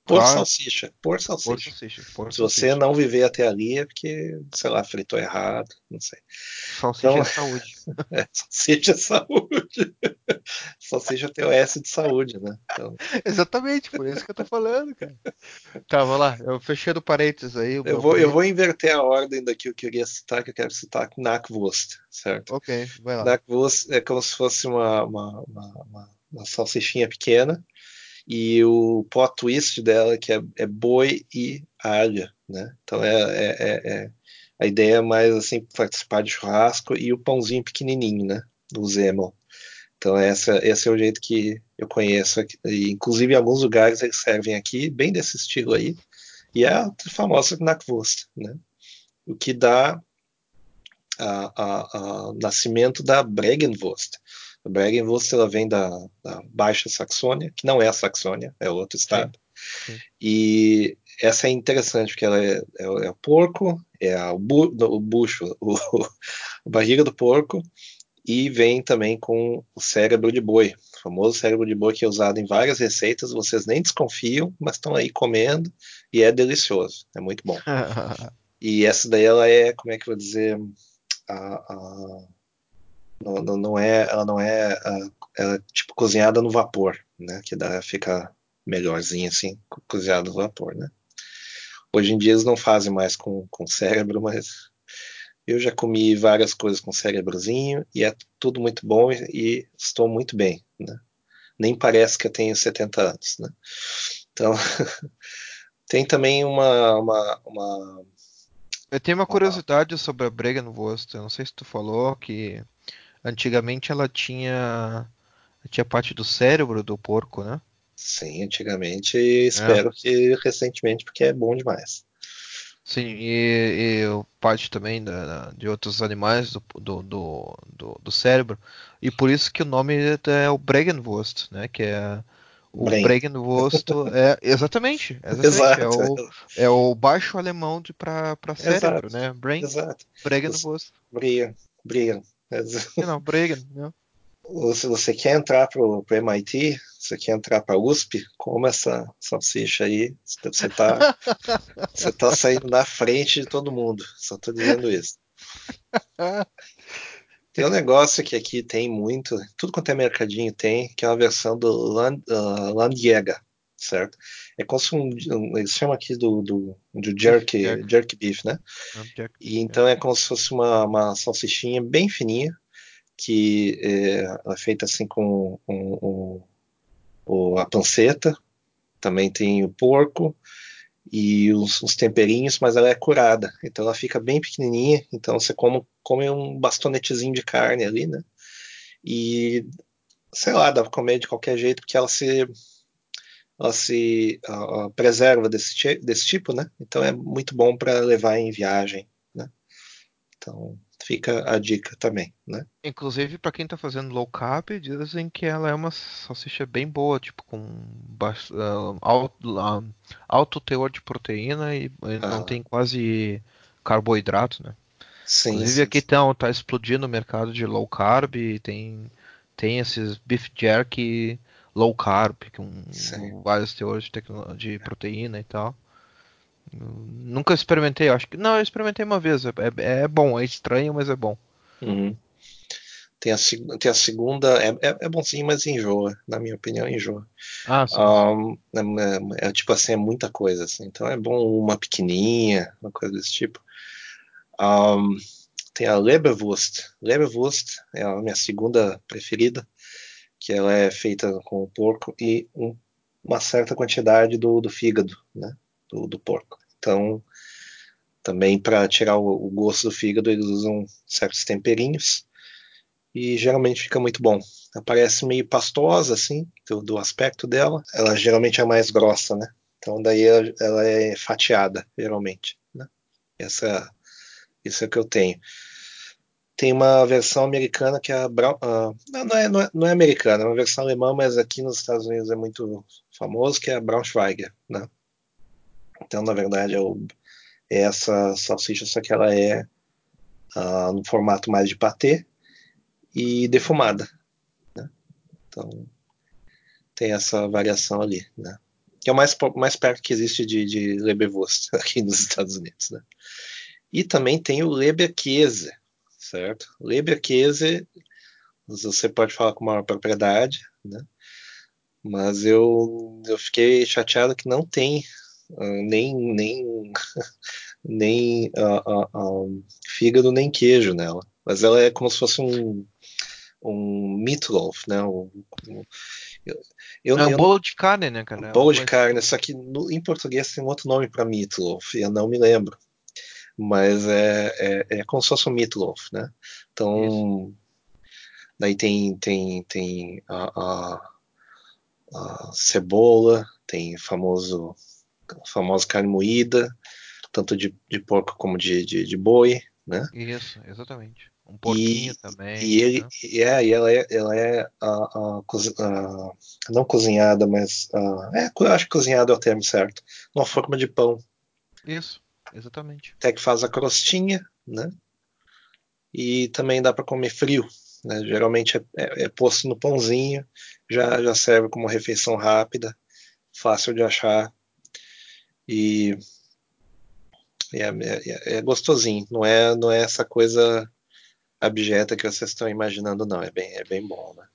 Por claro. salsicha. Por salsicha. Por salsicha. Por Se você não viver até ali é porque, sei lá, fritou errado, não sei. Salsicha então, é saúde. (laughs) é, salsicha é saúde. salsicha tem o S de saúde, né? Então... Exatamente, por isso que eu tô falando, cara. Tá, vamos lá. Eu fechei do parênteses aí. Eu vou, eu vou inverter a ordem daqui que eu queria citar, que eu quero citar Knackwurst, certo? Ok, vai lá. Knackwurst é como se fosse uma, uma, uma, uma salsichinha pequena e o plot twist dela que é, é boi e alho, né? Então é, é, é, é, a ideia é mais assim participar de churrasco e o pãozinho pequenininho, né? Do Zemel. Então essa, esse é o jeito que eu conheço, e, inclusive em alguns lugares eles servem aqui bem desse estilo aí. E é a famosa Knackwurst, né? O que dá o nascimento da Bregenwurst. A Bregenwurst ela vem da, da, Baixa Saxônia, que não é a Saxônia, é outro estado. Sim, sim. E essa é interessante, porque ela é, é, é o porco, é o, bu, o bucho, (laughs) o, a barriga do porco, e vem também com o cérebro de boi, o famoso cérebro de boi que é usado em várias receitas, vocês nem desconfiam, mas estão aí comendo e é delicioso, é muito bom. (laughs) e essa daí ela é, como é que eu vou dizer, a, a, não, não, é, ela não é, a, ela é tipo cozinhada no vapor, né, que dá fica melhorzinha assim, cozinhada no vapor, né. Hoje em dia eles não fazem mais com, com cérebro, mas eu já comi várias coisas com cérebrozinho e é tudo muito bom e, e estou muito bem, né? Nem parece que eu tenho 70 anos, né? Então, (laughs) tem também uma, uma, uma, Eu tenho uma curiosidade sobre a Bregenwurst. Eu não sei se tu falou que antigamente ela tinha tinha parte do cérebro do porco, né? Sim, antigamente e espero é. que recentemente, porque é bom demais. Sim, e, e parte também da, de outros animais do, do, do, do, cérebro. E por isso que o nome é o Bregenwurst, né? Que é o. Bregenwurst é exatamente, (laughs) exatamente é o é o baixo alemão para cérebro, Exato. né? Brain. Exato. Bregenwurst. Brian, Brian. Não, Bregen, se você quer entrar para o MIT, você quer entrar para a USP, coma essa salsicha aí. Você está (laughs) você tá saindo na frente de todo mundo. Só estou dizendo isso. Tem um negócio que aqui tem muito, tudo quanto é mercadinho tem, que é uma versão do Land, uh, Landjäger, certo? É como se um, um, eles chamam aqui do, do, do jerk, jerk. jerk beef, né? E então é como se fosse uma, uma salsichinha bem fininha, que é, é feita assim com, com, com, a panceta, também tem o porco e os, os, temperinhos, mas ela é curada, então ela fica bem pequenininha, então você come, come um bastonetezinho de carne ali, né? E sei lá, dá pra comer de qualquer jeito porque ela se ela se uh, preserva desse, desse tipo, né? Então é muito bom para levar em viagem, né? Então fica a dica também, né? Inclusive, para quem tá fazendo low carb, dizem que ela é uma salsicha bem boa, tipo, com baixo, uh, alto, uh, alto, teor de proteína e, ah. não tem quase carboidrato, né? Sim, Inclusive sim, aqui sim. Tá, tá explodindo o mercado de low carb, tem, tem esses beef jerky low carb, com vários teores de, de proteína e tal. Nunca experimentei, acho que. Não, eu experimentei uma vez. É, é, é bom, é estranho, mas é bom. Uhum. Tem, a, tem a segunda, é, é, é bonzinho, mas enjoa, na minha opinião, enjoa. Ah, sim. Um, é, é, é, tipo assim, é muita coisa, assim. Então é bom uma pequenininha, uma coisa desse tipo. Um, tem a Leberwurst. Leberwurst é a minha segunda preferida, que ela é feita com o porco e um, uma certa quantidade do, do fígado, né? do, do porco. Então, também para tirar o, o, gosto do fígado, eles usam certos temperinhos e geralmente fica muito bom. Ela parece meio pastosa, assim, do, do aspecto dela. Ela geralmente é mais grossa, né? Então, daí ela, ela é fatiada, geralmente. Né? Essa, isso é o que eu tenho. Tem uma versão americana que é a Brown, uh, não, é, não, é, não é americana, é uma versão alemã, mas aqui nos Estados Unidos é muito famoso, que é a Braunschweiger, né? Então, na verdade, é, o, é essa salsicha, só que ela é uh, no formato mais de patê e defumada. Né? Então, tem essa variação ali. Né? Que é o mais, mais perto que existe de, de Leberwurst (laughs) aqui nos Estados Unidos. Né? E também tem o Leberkäse, certo? Leberkäse, você pode falar com maior propriedade, né? Mas eu, eu fiquei chateado que não tem uh, nem nem (laughs) nem uh, uh, fígado nem queijo nela, mas ela é como se fosse um um meatloaf, né? Um, um, eu, eu, é um eu, bolo de carne, né, cara? Um bolo de carne, só que no, em português tem um outro nome para meatloaf, eu não me lembro. Mas é, é, é como se fosse um meatloaf, né? Então, Isso. daí tem, tem, tem a, a, a cebola, tem famoso famosa carne moída, tanto de, de porco como de, de, de boi, né? Isso, exatamente. Um porquinho e, também. E, ele, né? e, é, e ela é, ela é a, a, a, não cozinhada, mas é, eu acho que cozinhada é o termo certo, numa forma de pão. Isso, exatamente. Até que faz a crostinha, né? E também dá para comer frio. Né? Geralmente é, é, é, posto no pãozinho, já, já serve como refeição rápida, fácil de achar e é, é, é, gostosinho. Não é, não é essa coisa abjeta que vocês estão imaginando, não. É bem, é bem bom, né?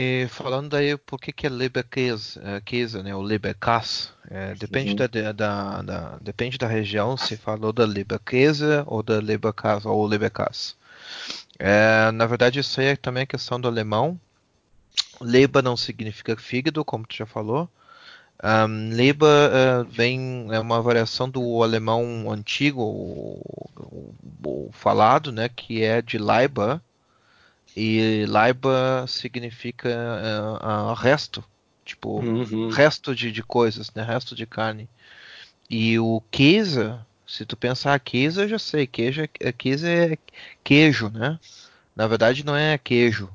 E falando aí, por que que é Leberkäse, é, né, o Leberkäse? É, depende, uhum. da, da, da, depende da região, se falou da Leberkäse ou da Leberkäse ou Leberkäse. É, na verdade, isso aí é também questão do alemão. Leber não significa fígado, como tu já falou. Um, Leber uh, vem é uma variação do alemão antigo, o, o, o falado, né, que é de Leiber, e Leiber significa uh, uh, resto, tipo uhum. resto de, de coisas, né, resto de carne. E o Käse, se tu pensar queijo, eu já sei, queijo é, queijo é queijo, né? Na verdade não é queijo.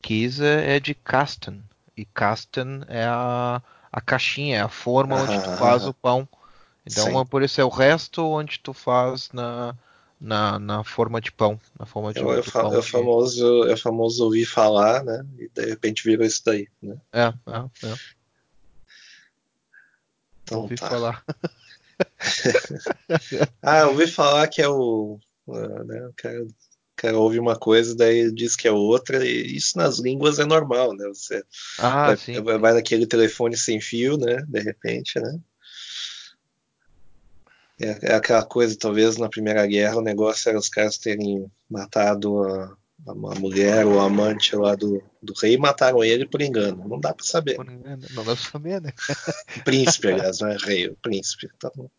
Queijo é de Kasten, e Kasten é a a caixinha, é a forma onde tu faz o pão. Então, Sim. por isso é o resto onde tu faz na, na, na forma de pão. Na forma de, é, é, pão é, famoso, é famoso ouvir falar, né? E de repente virou isso daí, né? É, é, é. Então, ouvi tá. falar. (laughs) ah, ouvi falar que é o. Né, o cara cara ouve uma coisa, daí diz que é outra, e isso nas línguas é normal, né? Você ah, vai, sim, vai, naquele telefone sem fio, né? De repente, né? É, é, aquela coisa, talvez na Primeira Guerra o negócio era os caras terem matado a, a, mulher ou a amante lá do, do rei e mataram ele por engano. Não dá para saber. Engano, não dá pra saber, né? (laughs) príncipe, aliás, não é rei, o príncipe. Então,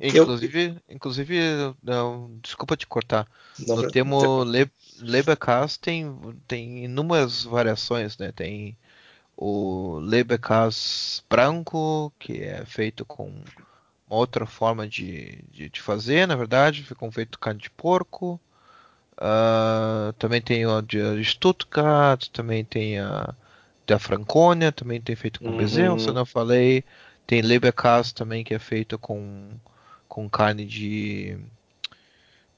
Inclusive, eu... inclusive não, desculpa te cortar. Não, no termo Le, tem, tem inúmeras variações, né? Tem o Leberkas branco, que é feito com outra forma de, de, de fazer, na verdade, ficam feito carne de porco. Uh, também tem o de Stuttgart, também tem a da Franconia, também tem feito com uhum. bezerro, se eu não falei. Tem Leberkas também que é feito com com carne de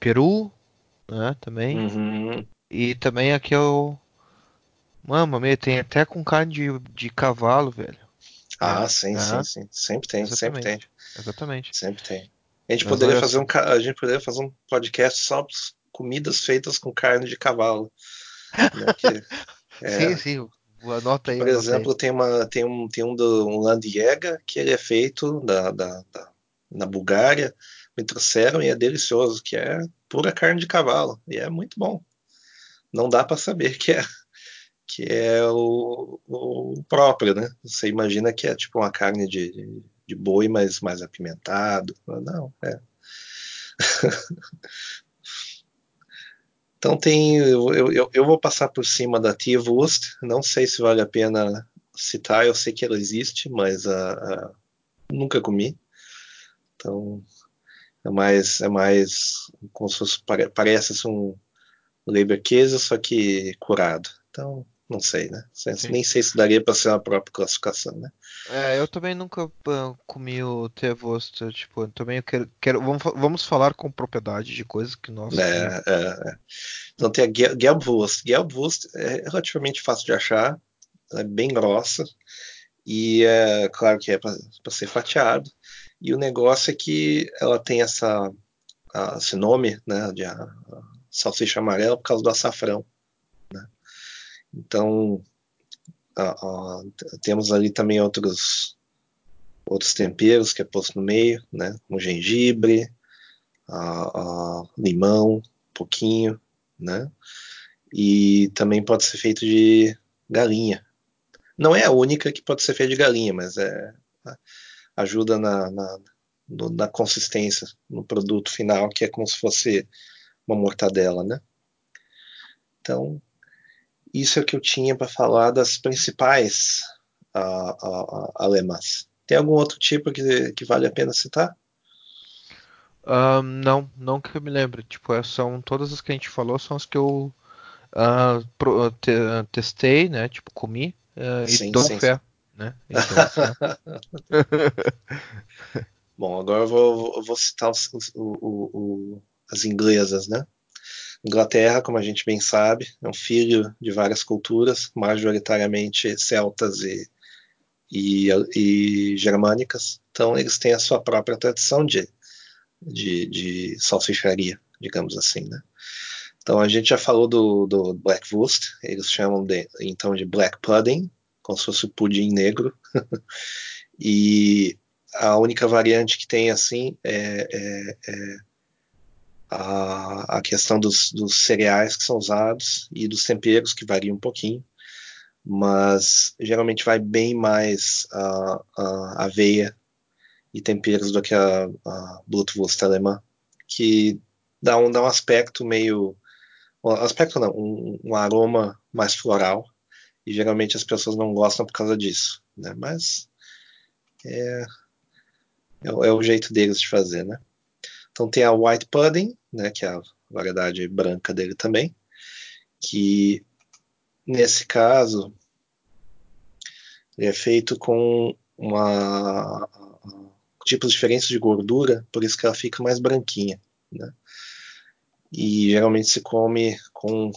peru, né, também. Uhum. E também aqui é o Mama, tem até com carne de, de cavalo, velho. Ah, é. sim, sim, sim. Sempre tem, Exatamente. sempre tem. Exatamente. Sempre tem. A gente, poderia fazer um, a gente poderia fazer um podcast só comidas feitas com carne de cavalo. Né, que, (laughs) é, sim, sim. Anota aí. Por exemplo, aí. tem, uma, tem um, tem um, do, um Land Jäger que ele é feito da, da, da na Bulgária, me trouxeram e é delicioso, que é pura carne de cavalo e é muito bom. Não dá para saber que é que é o, o, próprio, né? Você imagina que é tipo uma carne de, de boi, mas mais apimentado. Não, é. (laughs) então tem, eu, eu, eu, vou passar por cima da Tia Wurst. Não sei se vale a pena citar. Eu sei que ela existe, mas uh, uh, nunca comi. Então é mais, é mais como se fosse, parece um Leberkäse, só que curado. Então, não sei, né? Sim. Nem sei se daria para ser uma própria classificação, né? É, eu também nunca uh, comi o Tevost, tipo, também eu quero, quero vamos, vamos falar com propriedade de coisas que nós é, é, é. Então tem a Gelbwurst. Gelbwurst é relativamente fácil de achar, é bem grossa e é claro que é para ser fatiado. E o negócio é que ela tem essa, esse nome, né, de a, a salsicha amarela por causa do açafrão. Né? Então, temos ali também outros outros temperos que é posto no meio, né, como gengibre, limão, um pouquinho, né, e também pode ser feito de galinha. Não é a única que pode ser feita de galinha, mas é ajuda na, na, na consistência no produto final, que é como se fosse uma mortadela, né? Então, isso é o que eu tinha para falar das principais uh, uh, alemãs. Tem algum outro tipo que, que vale a pena citar? Uh, não, não que eu me lembre. Tipo, é, são todas as que a gente falou são as que eu pro, te, testei, né? Tipo, comi sim, e dou sim, fé, sim. né? Então, (laughs) Bom, agora eu vou, eu vou citar os, o, o, as inglesas, né? Inglaterra, como a gente bem sabe, é um filho de várias culturas, majoritariamente celtas e, e, e germânicas. Então, eles têm a sua própria tradição de, de, de salsicharia, digamos assim, né? Então, a gente já falou do, do Black Wurst, eles chamam de, então de Black Pudding, como se fosse pudim negro. (laughs) e a única variante que tem assim é, é, é a, a, questão dos, dos, cereais que são usados e dos temperos que variam um pouquinho, mas geralmente vai bem mais a, aveia e temperos do que a, a Blutwurst alemã, que dá um, dá um aspecto meio um aspecto não, um, um aroma mais floral e geralmente as pessoas não gostam por causa disso, né? Mas é, é, é, o jeito deles de fazer, né? Então tem a White Pudding, né? Que é a variedade branca dele também, que nesse caso é feito com uma tipos diferentes de gordura, por isso que ela fica mais branquinha, né? E geralmente se come com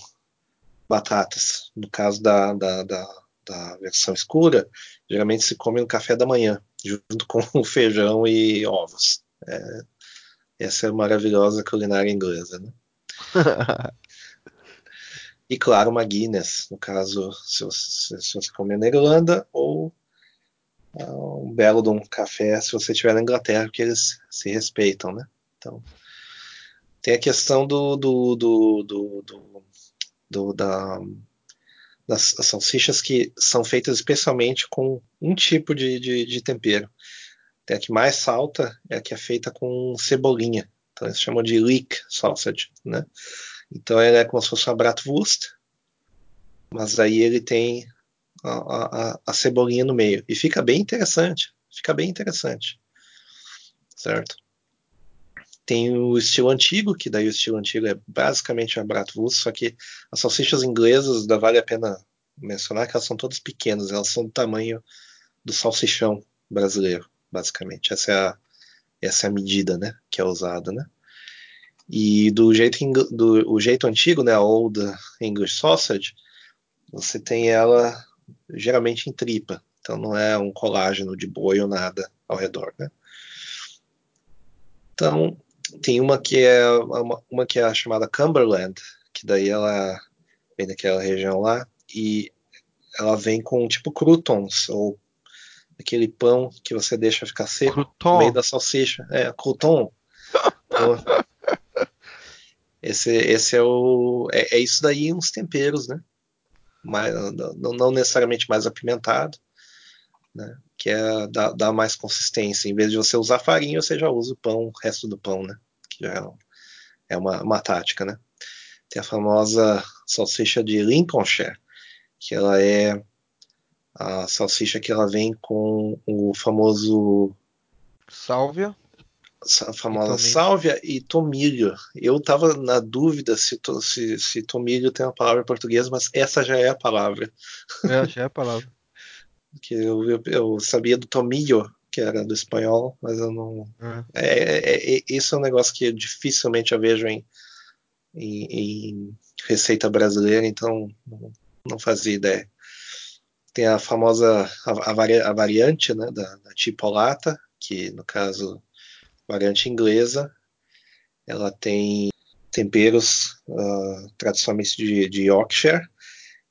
batatas. No caso da, da, da, da versão escura, geralmente se come no café da manhã, junto com (laughs) feijão e ovos. É, essa é a maravilhosa culinária inglesa, né? (laughs) e claro, uma Guinness, no caso, se você, se você comer na Irlanda, ou uh, um belo de um café se você estiver na Inglaterra, porque eles se respeitam, né? Então, tem a questão do, do, do, do, do, do da, das salsichas que são feitas especialmente com um tipo de, de, de tempero. Tem a que mais salta é a que é feita com cebolinha. Então eles chamam de leek sausage, né? Então ele é como se fosse uma bratwurst, mas aí ele tem a, a, a, cebolinha no meio e fica bem interessante, fica bem interessante, certo? Tem o estilo antigo, que daí o estilo antigo é basicamente uma bratwurst, só que as salsichas inglesas, dá vale a pena mencionar que elas são todas pequenas, elas são do tamanho do salsichão brasileiro, basicamente. Essa é a, essa é a medida, né, que é usada, né? E do jeito, do o jeito antigo, né, a Old English Sausage, você tem ela geralmente em tripa, então não é um colágeno de boi ou nada ao redor, né? Então, tem uma que é uma, uma, que é a chamada Cumberland, que daí ela vem daquela região lá e ela vem com tipo croutons ou aquele pão que você deixa ficar seco crouton. no meio da salsicha. É, crouton. Esse, esse é o é, é, isso daí uns temperos, né? Mais, não, não necessariamente mais apimentado, né? Que é dar, dar mais consistência. Em vez de você usar farinha, você já usa o pão, o resto do pão, né? que já é uma, uma tática, né? Tem a famosa salsicha de Lincolnshire, que ela é a salsicha que ela vem com o famoso sálvia, a famosa e sálvia e tomilho. Eu estava na dúvida se, se, se, tomilho tem uma palavra em português, mas essa já é a palavra. É, já é a palavra. (laughs) que eu, eu, eu, sabia do tomillo, que era do espanhol, mas eu não. É. É, é, é, isso é um negócio que dificilmente eu vejo em, em, em receita brasileira, então não, não, fazia ideia. Tem a famosa a, a, vari, a variante né, da, da chipolata, que no caso variante inglesa, ela tem temperos uh, tradicionalmente de, de Yorkshire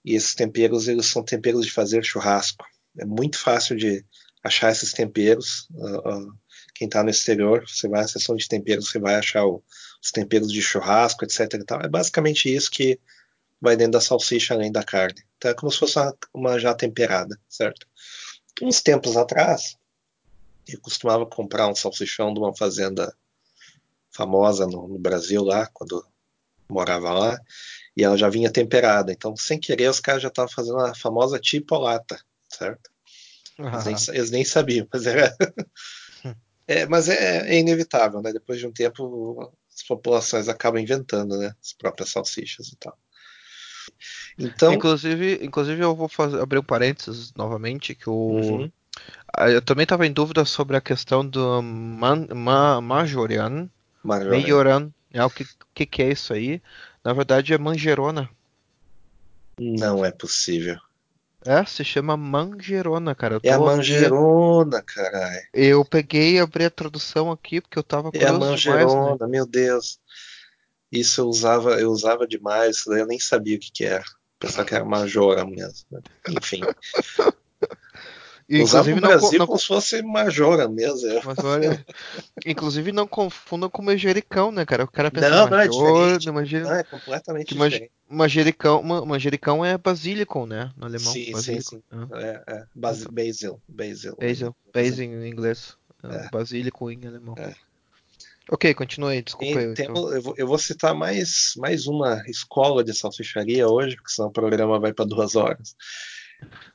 e esses temperos eles são temperos de fazer churrasco. É muito fácil de achar esses temperos. Uh, uh, quem está no exterior, você vai à seção de temperos, você vai achar o, os temperos de churrasco, etc. É basicamente isso que vai dentro da salsicha além da carne. Então é como se fosse uma, uma já temperada, certo? Uns tempos atrás, eu costumava comprar um salsichão de uma fazenda famosa no, no Brasil lá, quando morava lá, e ela já vinha temperada. Então, sem querer, os caras já estavam fazendo a famosa tipolata, certo? Eles, nem, eles nem sabiam, mas era. (laughs) é, mas é, é, inevitável, né? Depois de um tempo, as populações acabam inventando, né? As próprias salsichas e tal. Então, inclusive, inclusive eu vou fazer, abrir um parênteses novamente que o uhum. eu também estava em dúvida sobre a questão do man, ma, Majorian, Majoran, é o que, que que é isso aí? Na verdade é manjerona. Não é possível. É, se chama Mangerona, cara. é a Mangerona, caralho. Eu peguei e abri a tradução aqui porque eu tava curioso É a Mangerona, demais, né? meu Deus. Isso eu usava, eu usava demais, eu nem sabia o que, que era. Pensava que era Majora mesmo. Enfim. (laughs) Inclusive, no Brasil não, como se fosse Majora mesmo. Mas olha, inclusive não confunda com manjericão, né, cara? O cara pensa não, não, é diferente. Não, é completamente que diferente. Manjericão, manjericão é basílico, né? No alemão. Sim, basílico. sim, sim. Ah. É, é. Bas basil, basil. Basil. Basil em inglês. É. Basílico em alemão. É. Ok, continue aí, desculpa aí. Então. Eu, vou, eu, vou, citar mais, mais uma escola de salsicharia hoje, porque senão o programa vai para duas horas.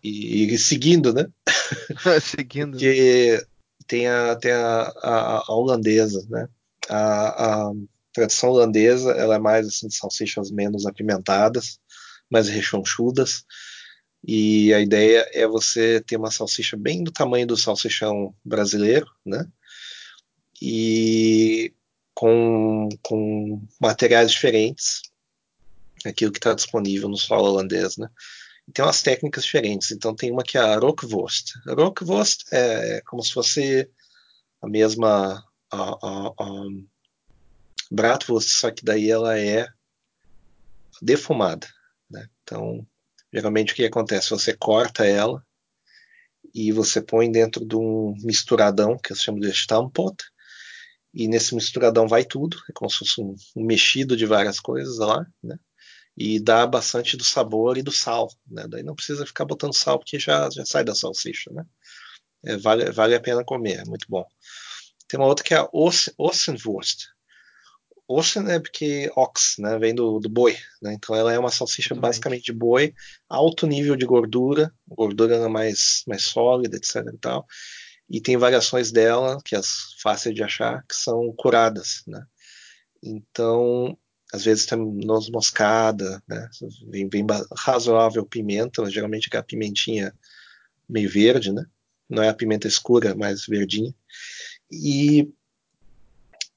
E, e seguindo, né? (laughs) seguindo. Porque tem a, tem a, a, a holandesa, né? A, a, tradição holandesa ela é mais assim de salsichas menos apimentadas, mais rechonchudas. E a ideia é você ter uma salsicha bem do tamanho do salsichão brasileiro, né? E com, com materiais diferentes, aquilo que está disponível no solo holandês, né? tem umas técnicas diferentes. Então tem uma que é a Rockwurst. A Rockwurst é como se fosse a mesma a, a, a Bratwurst, só que daí ela é defumada. Né? Então, geralmente o que acontece? Você corta ela e você põe dentro de um misturadão, que eu chamo de Stampot, e nesse misturadão vai tudo, é como se fosse um, um mexido de várias coisas lá, né? e dá bastante do sabor e do sal. Né? Daí não precisa ficar botando sal porque já, já sai da salsicha. Né? É, vale, vale a pena comer, é muito bom. Tem uma outra que é a Ossenwurst. Ossen é porque ox, né? Vem do, do boi, né? Então ela é uma salsicha Muito basicamente bem. de boi, alto nível de gordura, gordura mais mais sólida, etc. E, tal. E tem variações dela que é fáceis de achar que são curadas, né? Então às vezes tem noz moscada, né? Vem, razoável pimenta, geralmente é a pimentinha meio verde, né? Não é a pimenta escura, mas verdinha. E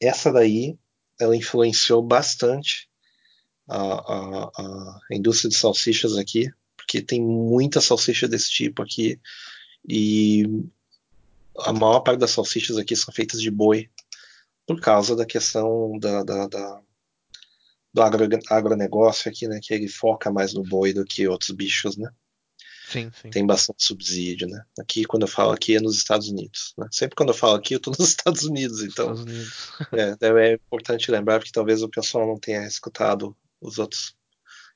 essa daí, ela influenciou bastante a, a, a indústria de salsichas aqui, porque tem muita salsicha desse tipo aqui e a maior parte das salsichas aqui são feitas de boi por causa da questão da, da, da do agro, agronegócio aqui, né? Que ele foca mais no boi do que outros bichos, né? Sim, sim. Tem bastante subsídio, né? Aqui, quando eu falo aqui, é nos Estados Unidos. Né? Sempre quando eu falo aqui, eu estou nos (laughs) Estados Unidos, então. Estados Unidos. (laughs) é, é importante lembrar, porque talvez o pessoal não tenha escutado os outros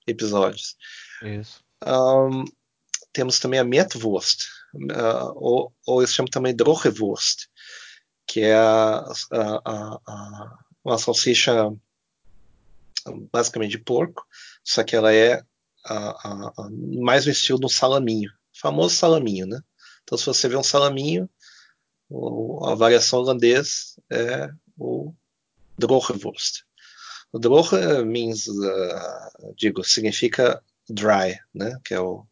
episódios. Isso. Um, temos também a Metwurst, ou, ou eles chamam também Drohewurst, que é a, a, a, uma salsicha basicamente de porco, só que ela é mais no estilo do salaminho, famoso salaminho, né? Então, se você vê um salaminho, a variação holandês é o droogwurst. O droge means, uh, digo, significa dry, né? Que é o,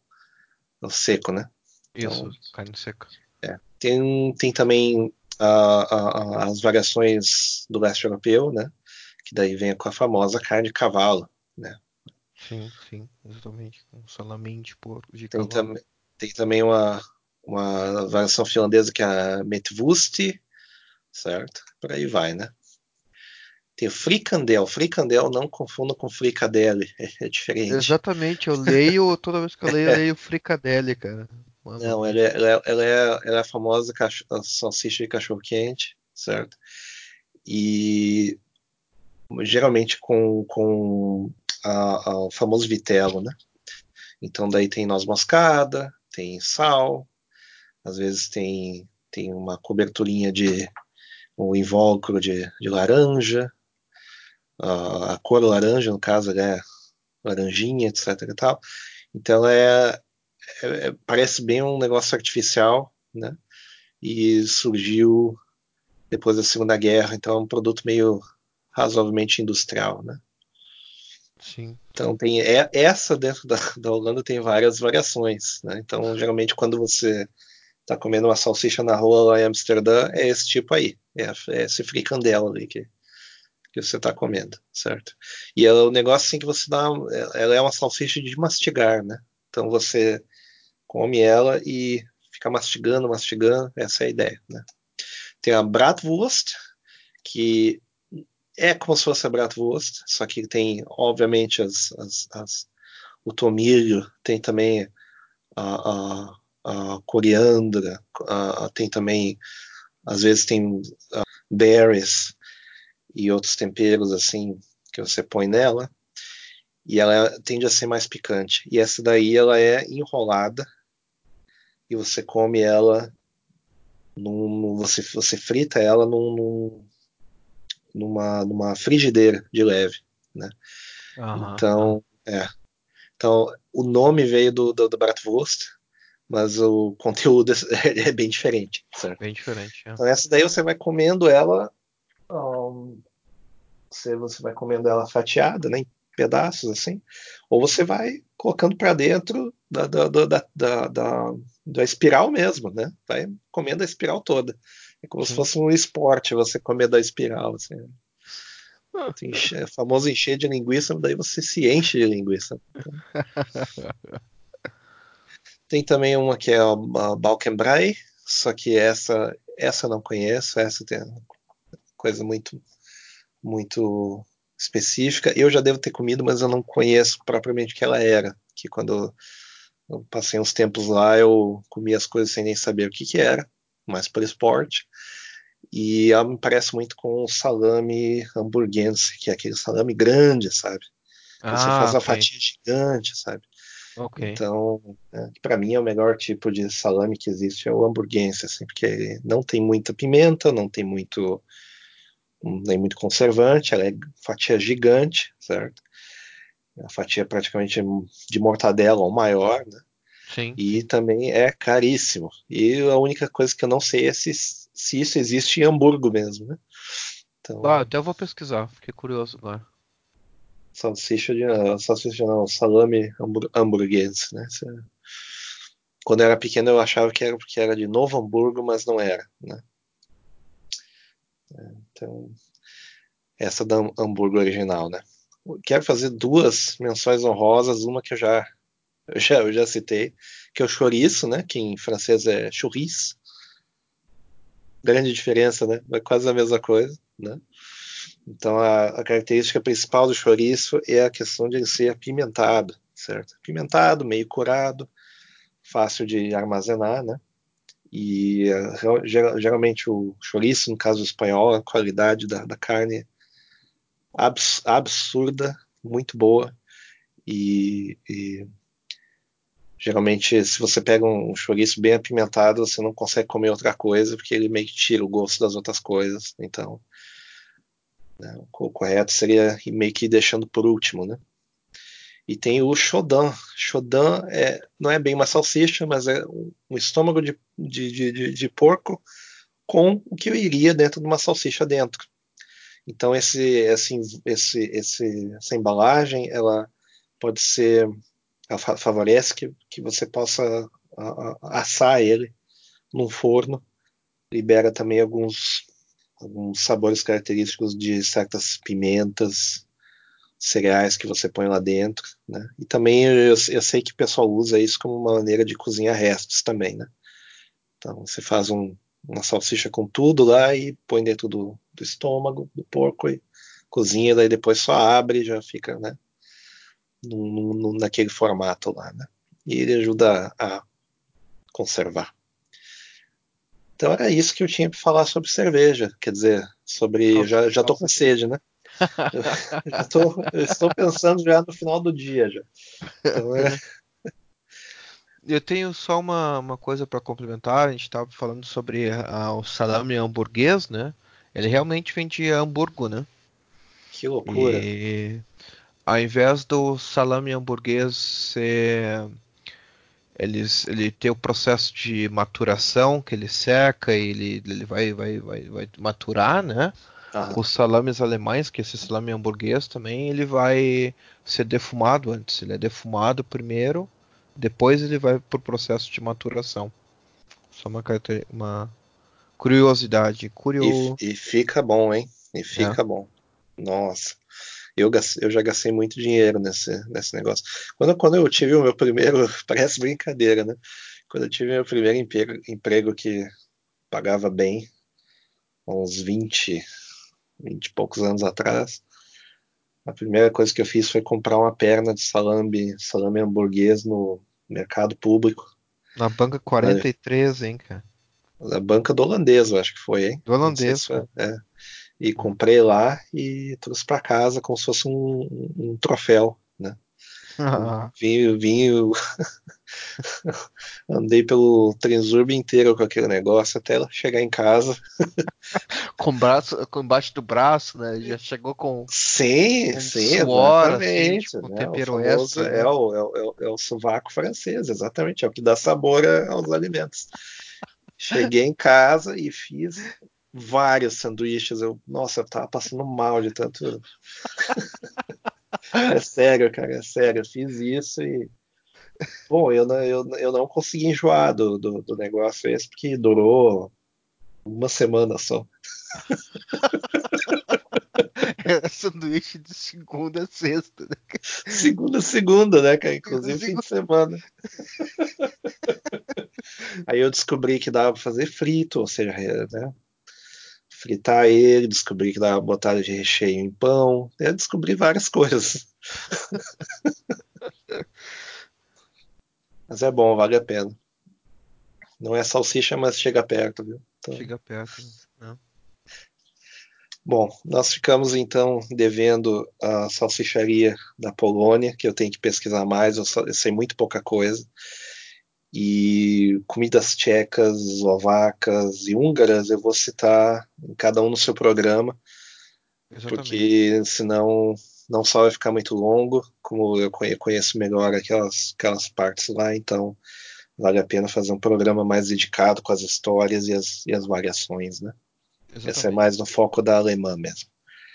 o seco, né? Isso, então, carne seca. É. Tem, tem também uh, uh, as variações do leste europeu, né? que daí vem com a famosa carne de cavalo, né? Sim, sim, exatamente. Um salaminho de porco de tem cavalo. Tam, tem também uma, uma variação finlandesa que é a Metwust, certo? Por aí vai, né? Tem o fricandel. Fricandel não confunda com fricadelle, (laughs) é, diferente. Exatamente, eu leio, toda vez que eu leio, eu leio (laughs) fricadelle, cara. Não, ela é, ela, é, ela, é, ela é a famosa a salsicha de cachorro quente, certo? E geralmente com, com a, a, o famoso vitelo, né? Então daí tem noz moscada, tem sal, às vezes tem, tem uma coberturinha de um invólucro de, de laranja, uh, a cor laranja, no caso, é laranjinha, etc. E tal. Então é, é, é, parece bem um negócio artificial, né? E surgiu depois da Segunda Guerra, então é um produto meio razoavelmente industrial, né? Sim. Então tem é, essa dentro da, da Holanda tem várias variações, né? Então geralmente quando você está comendo uma salsicha na rua lá em Amsterdã é esse tipo aí, é, é esse fricandela ali que que você está comendo, certo? E é o negócio assim que você dá, ela é uma salsicha de mastigar, né? Então você come ela e fica mastigando, mastigando, essa é a ideia, né? Tem a bratwurst, que é como se fosse a bratwurst, só que tem, obviamente, as, as, as o tomilho, tem também a, a, a coriandra, a, tem também, às vezes tem berries e outros temperos assim que você põe nela, e ela tende a ser mais picante. E essa daí ela é enrolada e você come ela num, você, você frita ela num, num numa, numa frigideira de leve, né? Uhum. Então, é. Então, o nome veio do, do, do Bratwurst, mas o conteúdo é, é bem diferente, certo? Bem diferente, é. Então, essa daí você vai comendo ela, um, você, você vai comendo ela fatiada, né, em pedaços, assim, ou você vai colocando para dentro da, da, da, da, da, espiral mesmo, né? Vai comendo a espiral toda. É como Sim. se fosse um esporte você comer da espiral. Assim. Enche, é famoso encher de linguiça, daí você se enche de linguiça. (laughs) Tem também uma que é a, Balkenbrai, só que essa essa não conheço, essa tem coisa muito muito específica. Eu já devo ter comido, mas eu não conheço propriamente o que ela era. Que quando eu passei uns tempos lá, eu comia as coisas sem nem saber o que, que era mais para esporte. E ela me parece muito com o salame hamburguense, que é aquele salame grande, sabe? Ah, Você faz okay. a fatia gigante, sabe? Okay. Então, é, para mim é o melhor tipo de salame que existe é o hamburguense, assim, porque não tem muita pimenta, não tem muito nem muito conservante, ela é fatia gigante, certo? A fatia é praticamente de mortadela ou maior, né? Sim. E também é caríssimo. E a única coisa que eu não sei é se, se isso existe em Hamburgo mesmo, né? Então, ah, até eu vou pesquisar, fiquei curioso agora. Salsicha de. Uh, salsicha não, salame hambur, hamburguês, né? Quando eu era pequeno eu achava que era porque era de Novo Hamburgo, mas não era, né? É, então, essa da Hamburgo original, né? Quero fazer duas menções honrosas, uma que eu já eu já, eu já citei, que é o chouriço, né? Que em francês é churris. Grande diferença, né? É quase a mesma coisa, né? Então a, a, característica principal do chouriço é a questão de ele ser apimentado, certo? Apimentado, meio curado, fácil de armazenar, né? E geralmente o chouriço, no caso espanhol, a qualidade da, da carne abs, absurda, muito boa e, e Geralmente, se você pega um chouriço bem apimentado, você não consegue comer outra coisa, porque ele meio que tira o gosto das outras coisas. Então, né, o correto seria ir meio que deixando por último, né? E tem o Shodan. Shodan é, não é bem uma salsicha, mas é um estômago de, de, de, de porco com o que iria dentro de uma salsicha dentro. Então esse, assim, esse, esse, essa embalagem ela pode ser favorece que, que você possa assar ele num forno. Libera também alguns, alguns sabores característicos de certas pimentas, cereais que você põe lá dentro. Né? E também eu, eu sei que o pessoal usa isso como uma maneira de cozinhar restos também. Né? Então você faz um, uma salsicha com tudo lá e põe dentro do, do estômago do porco e cozinha, daí depois só abre e já fica, né? no, no, naquele formato lá, né? E ele ajuda a conservar. Então era isso que eu tinha para falar sobre cerveja, quer dizer, sobre já já tô com sede, né? (laughs) tô, estou pensando já no final do dia já. Então, é... (laughs) Eu tenho só uma, uma coisa para complementar. A gente estava falando sobre a, o salame hamburguês, né? Ele realmente vem de Hamburgo, né? Que loucura. E ao invés do salame hamburguês ser eles, ele tem o processo de maturação que ele seca e ele, ele vai, vai, vai, vai maturar, né? Aham. Os salames alemães, que esse salame hamburguês também, ele vai ser defumado antes. Ele é defumado primeiro, depois ele vai pro processo de maturação. Só uma, uma curiosidade. Curio... E, e fica bom, hein? E fica bom. Nossa. Eu, eu já gastei muito dinheiro nesse, nesse negócio. Quando, quando eu tive o meu primeiro, (laughs) parece brincadeira, né? Quando eu tive meu primeiro emprego, emprego que pagava bem, uns 20, 20 e poucos anos atrás, a primeira coisa que eu fiz foi comprar uma perna de salame, salame hamburguês no mercado público, Na banca 43, hein, cara? da banca do holandês, eu acho que foi, hein? Do holandês, se foi, é. E comprei lá e trouxe para casa como se fosse um, um troféu, né? (laughs) Vim, vim, (laughs) andei pelo Transurb inteiro com aquele negócio até chegar em casa. (laughs) com o braço, com embaixo do braço, né? Já chegou com Sim, sim, suor, exatamente. assim, tipo, né? tempero o famoso né? é, o, é, o, é o- é o sovaco francês, exatamente, é o que dá sabor aos alimentos. Cheguei em casa e fiz vários sanduíches. Eu, nossa, eu tava passando mal de tanto. (laughs) É sério, cara, é sério. Eu fiz isso e. Bom, eu não, eu, eu não consegui enjoar do, do, do negócio esse, porque durou uma semana só. Era sanduíche de segunda a sexta, né? Segunda, segunda, né, cara? Inclusive fim de semana. Aí eu descobri que dava pra fazer frito, ou seja, né? Fritar ele, descobri que dava botar de recheio em pão. Eu descobri várias coisas. (laughs) Mas é bom, vale a pena. Não é salsicha, mas chega perto, viu? Então, Chega perto, né? Bom, nós ficamos então devendo a salsicharia da Polônia, que eu tenho que pesquisar mais, eu, só- eu sei muito pouca coisa. E comidas tchecas, eslovacas e húngaras eu vou citar em cada um no seu programa, Exatamente. porque senão não só vai ficar muito longo, como eu conhe- conheço melhor aquelas, aquelas partes lá, então vale a pena fazer um programa mais dedicado com as histórias e as, e as variações, né? Esse é Exatamente. mais no foco da alemã mesmo.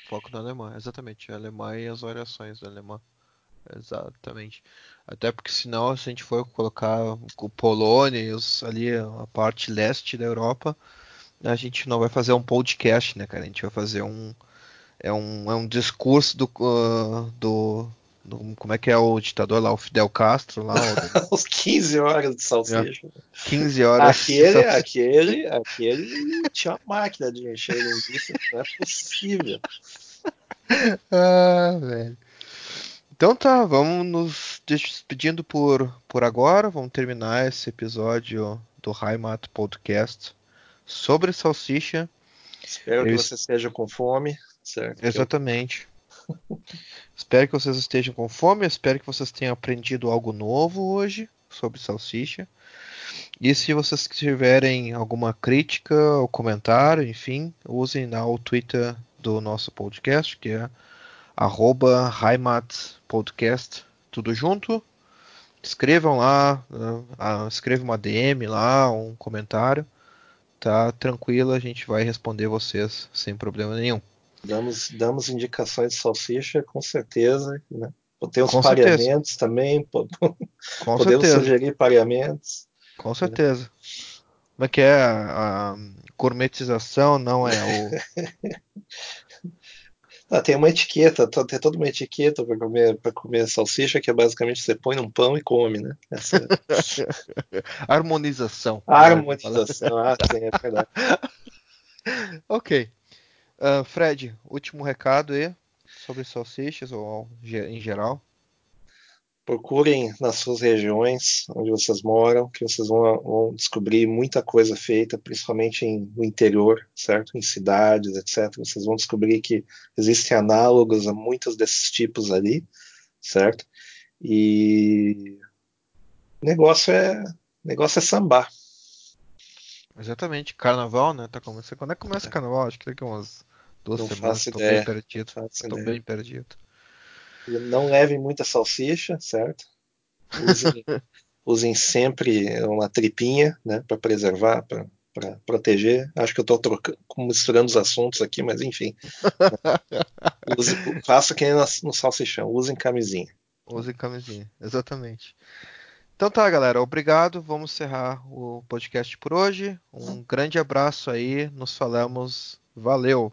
Foco na Alemanha, exatamente. A Alemanha e as variações da alemã. Exatamente. Até porque senão, se a gente for colocar o Polônia e os, ali a parte leste da Europa, a gente não vai fazer um podcast, né, cara? A gente vai fazer um é um, é um discurso do, uh, do, do- como é que é o ditador lá, o Fidel Castro lá, o, (laughs) Uns 15 horas de salsicha. 15 horas. Aquele, aquele, aquele tinha uma máquina de encher linguiça, não é possível. (laughs) Ah, velho. Então tá, vamos nos despedindo por, por agora. Vamos terminar esse episódio do Heimat Podcast sobre salsicha. Espero que Eu- você esteja com fome, certo? Exatamente. (laughs) Espero que vocês estejam com fome. Espero que vocês tenham aprendido algo novo hoje sobre salsicha. E se vocês tiverem alguma crítica ou comentário, enfim, usem lá o Twitter do nosso podcast, que é arroba Podcast, tudo junto. Escrevam lá, né, ah, escreva uma DM lá, um comentário. Tá tranquilo, a gente vai responder vocês sem problema nenhum. Damos, damos indicações de salsicha, com certeza. Né? Tem os Com certeza. pareamentos também, po- (laughs) Com podemos certeza. sugerir pareamentos. Com certeza. Como é que é? A, a gourmetização não é o. Ah, (laughs) tem uma etiqueta, to- tem toda uma etiqueta para comer, comer salsicha, que é basicamente você põe num pão e come, né? Essa (laughs) Harmonização. a harmonização. Ah, sim, é verdade. Ok. Ah, Fred, último recado aí sobre salsichas ou em geral. Procurem nas suas regiões onde vocês moram, que vocês vão, vão descobrir muita coisa feita, principalmente em, no interior, certo? Em cidades, etc. Vocês vão descobrir que existem análogos a muitos desses tipos ali, certo? E negócio é, negócio é sambar. Exatamente. Carnaval, né? Tá começando. Quando é que começa o carnaval? Acho que daqui umas duas Não semanas. faço Tô ideia. bem perdido. Faço Tô ideia. bem perdido. Não levem muita salsicha, certo? Usem, (laughs) usem sempre uma tripinha, né, para preservar, para proteger. Acho que eu estou misturando os assuntos aqui, mas enfim. (laughs) Use, faça que nem no salsichão, usem camisinha. Usem camisinha, exatamente. Então tá, galera, obrigado. Vamos encerrar o podcast por hoje. Um grande abraço aí, nos falamos. Valeu!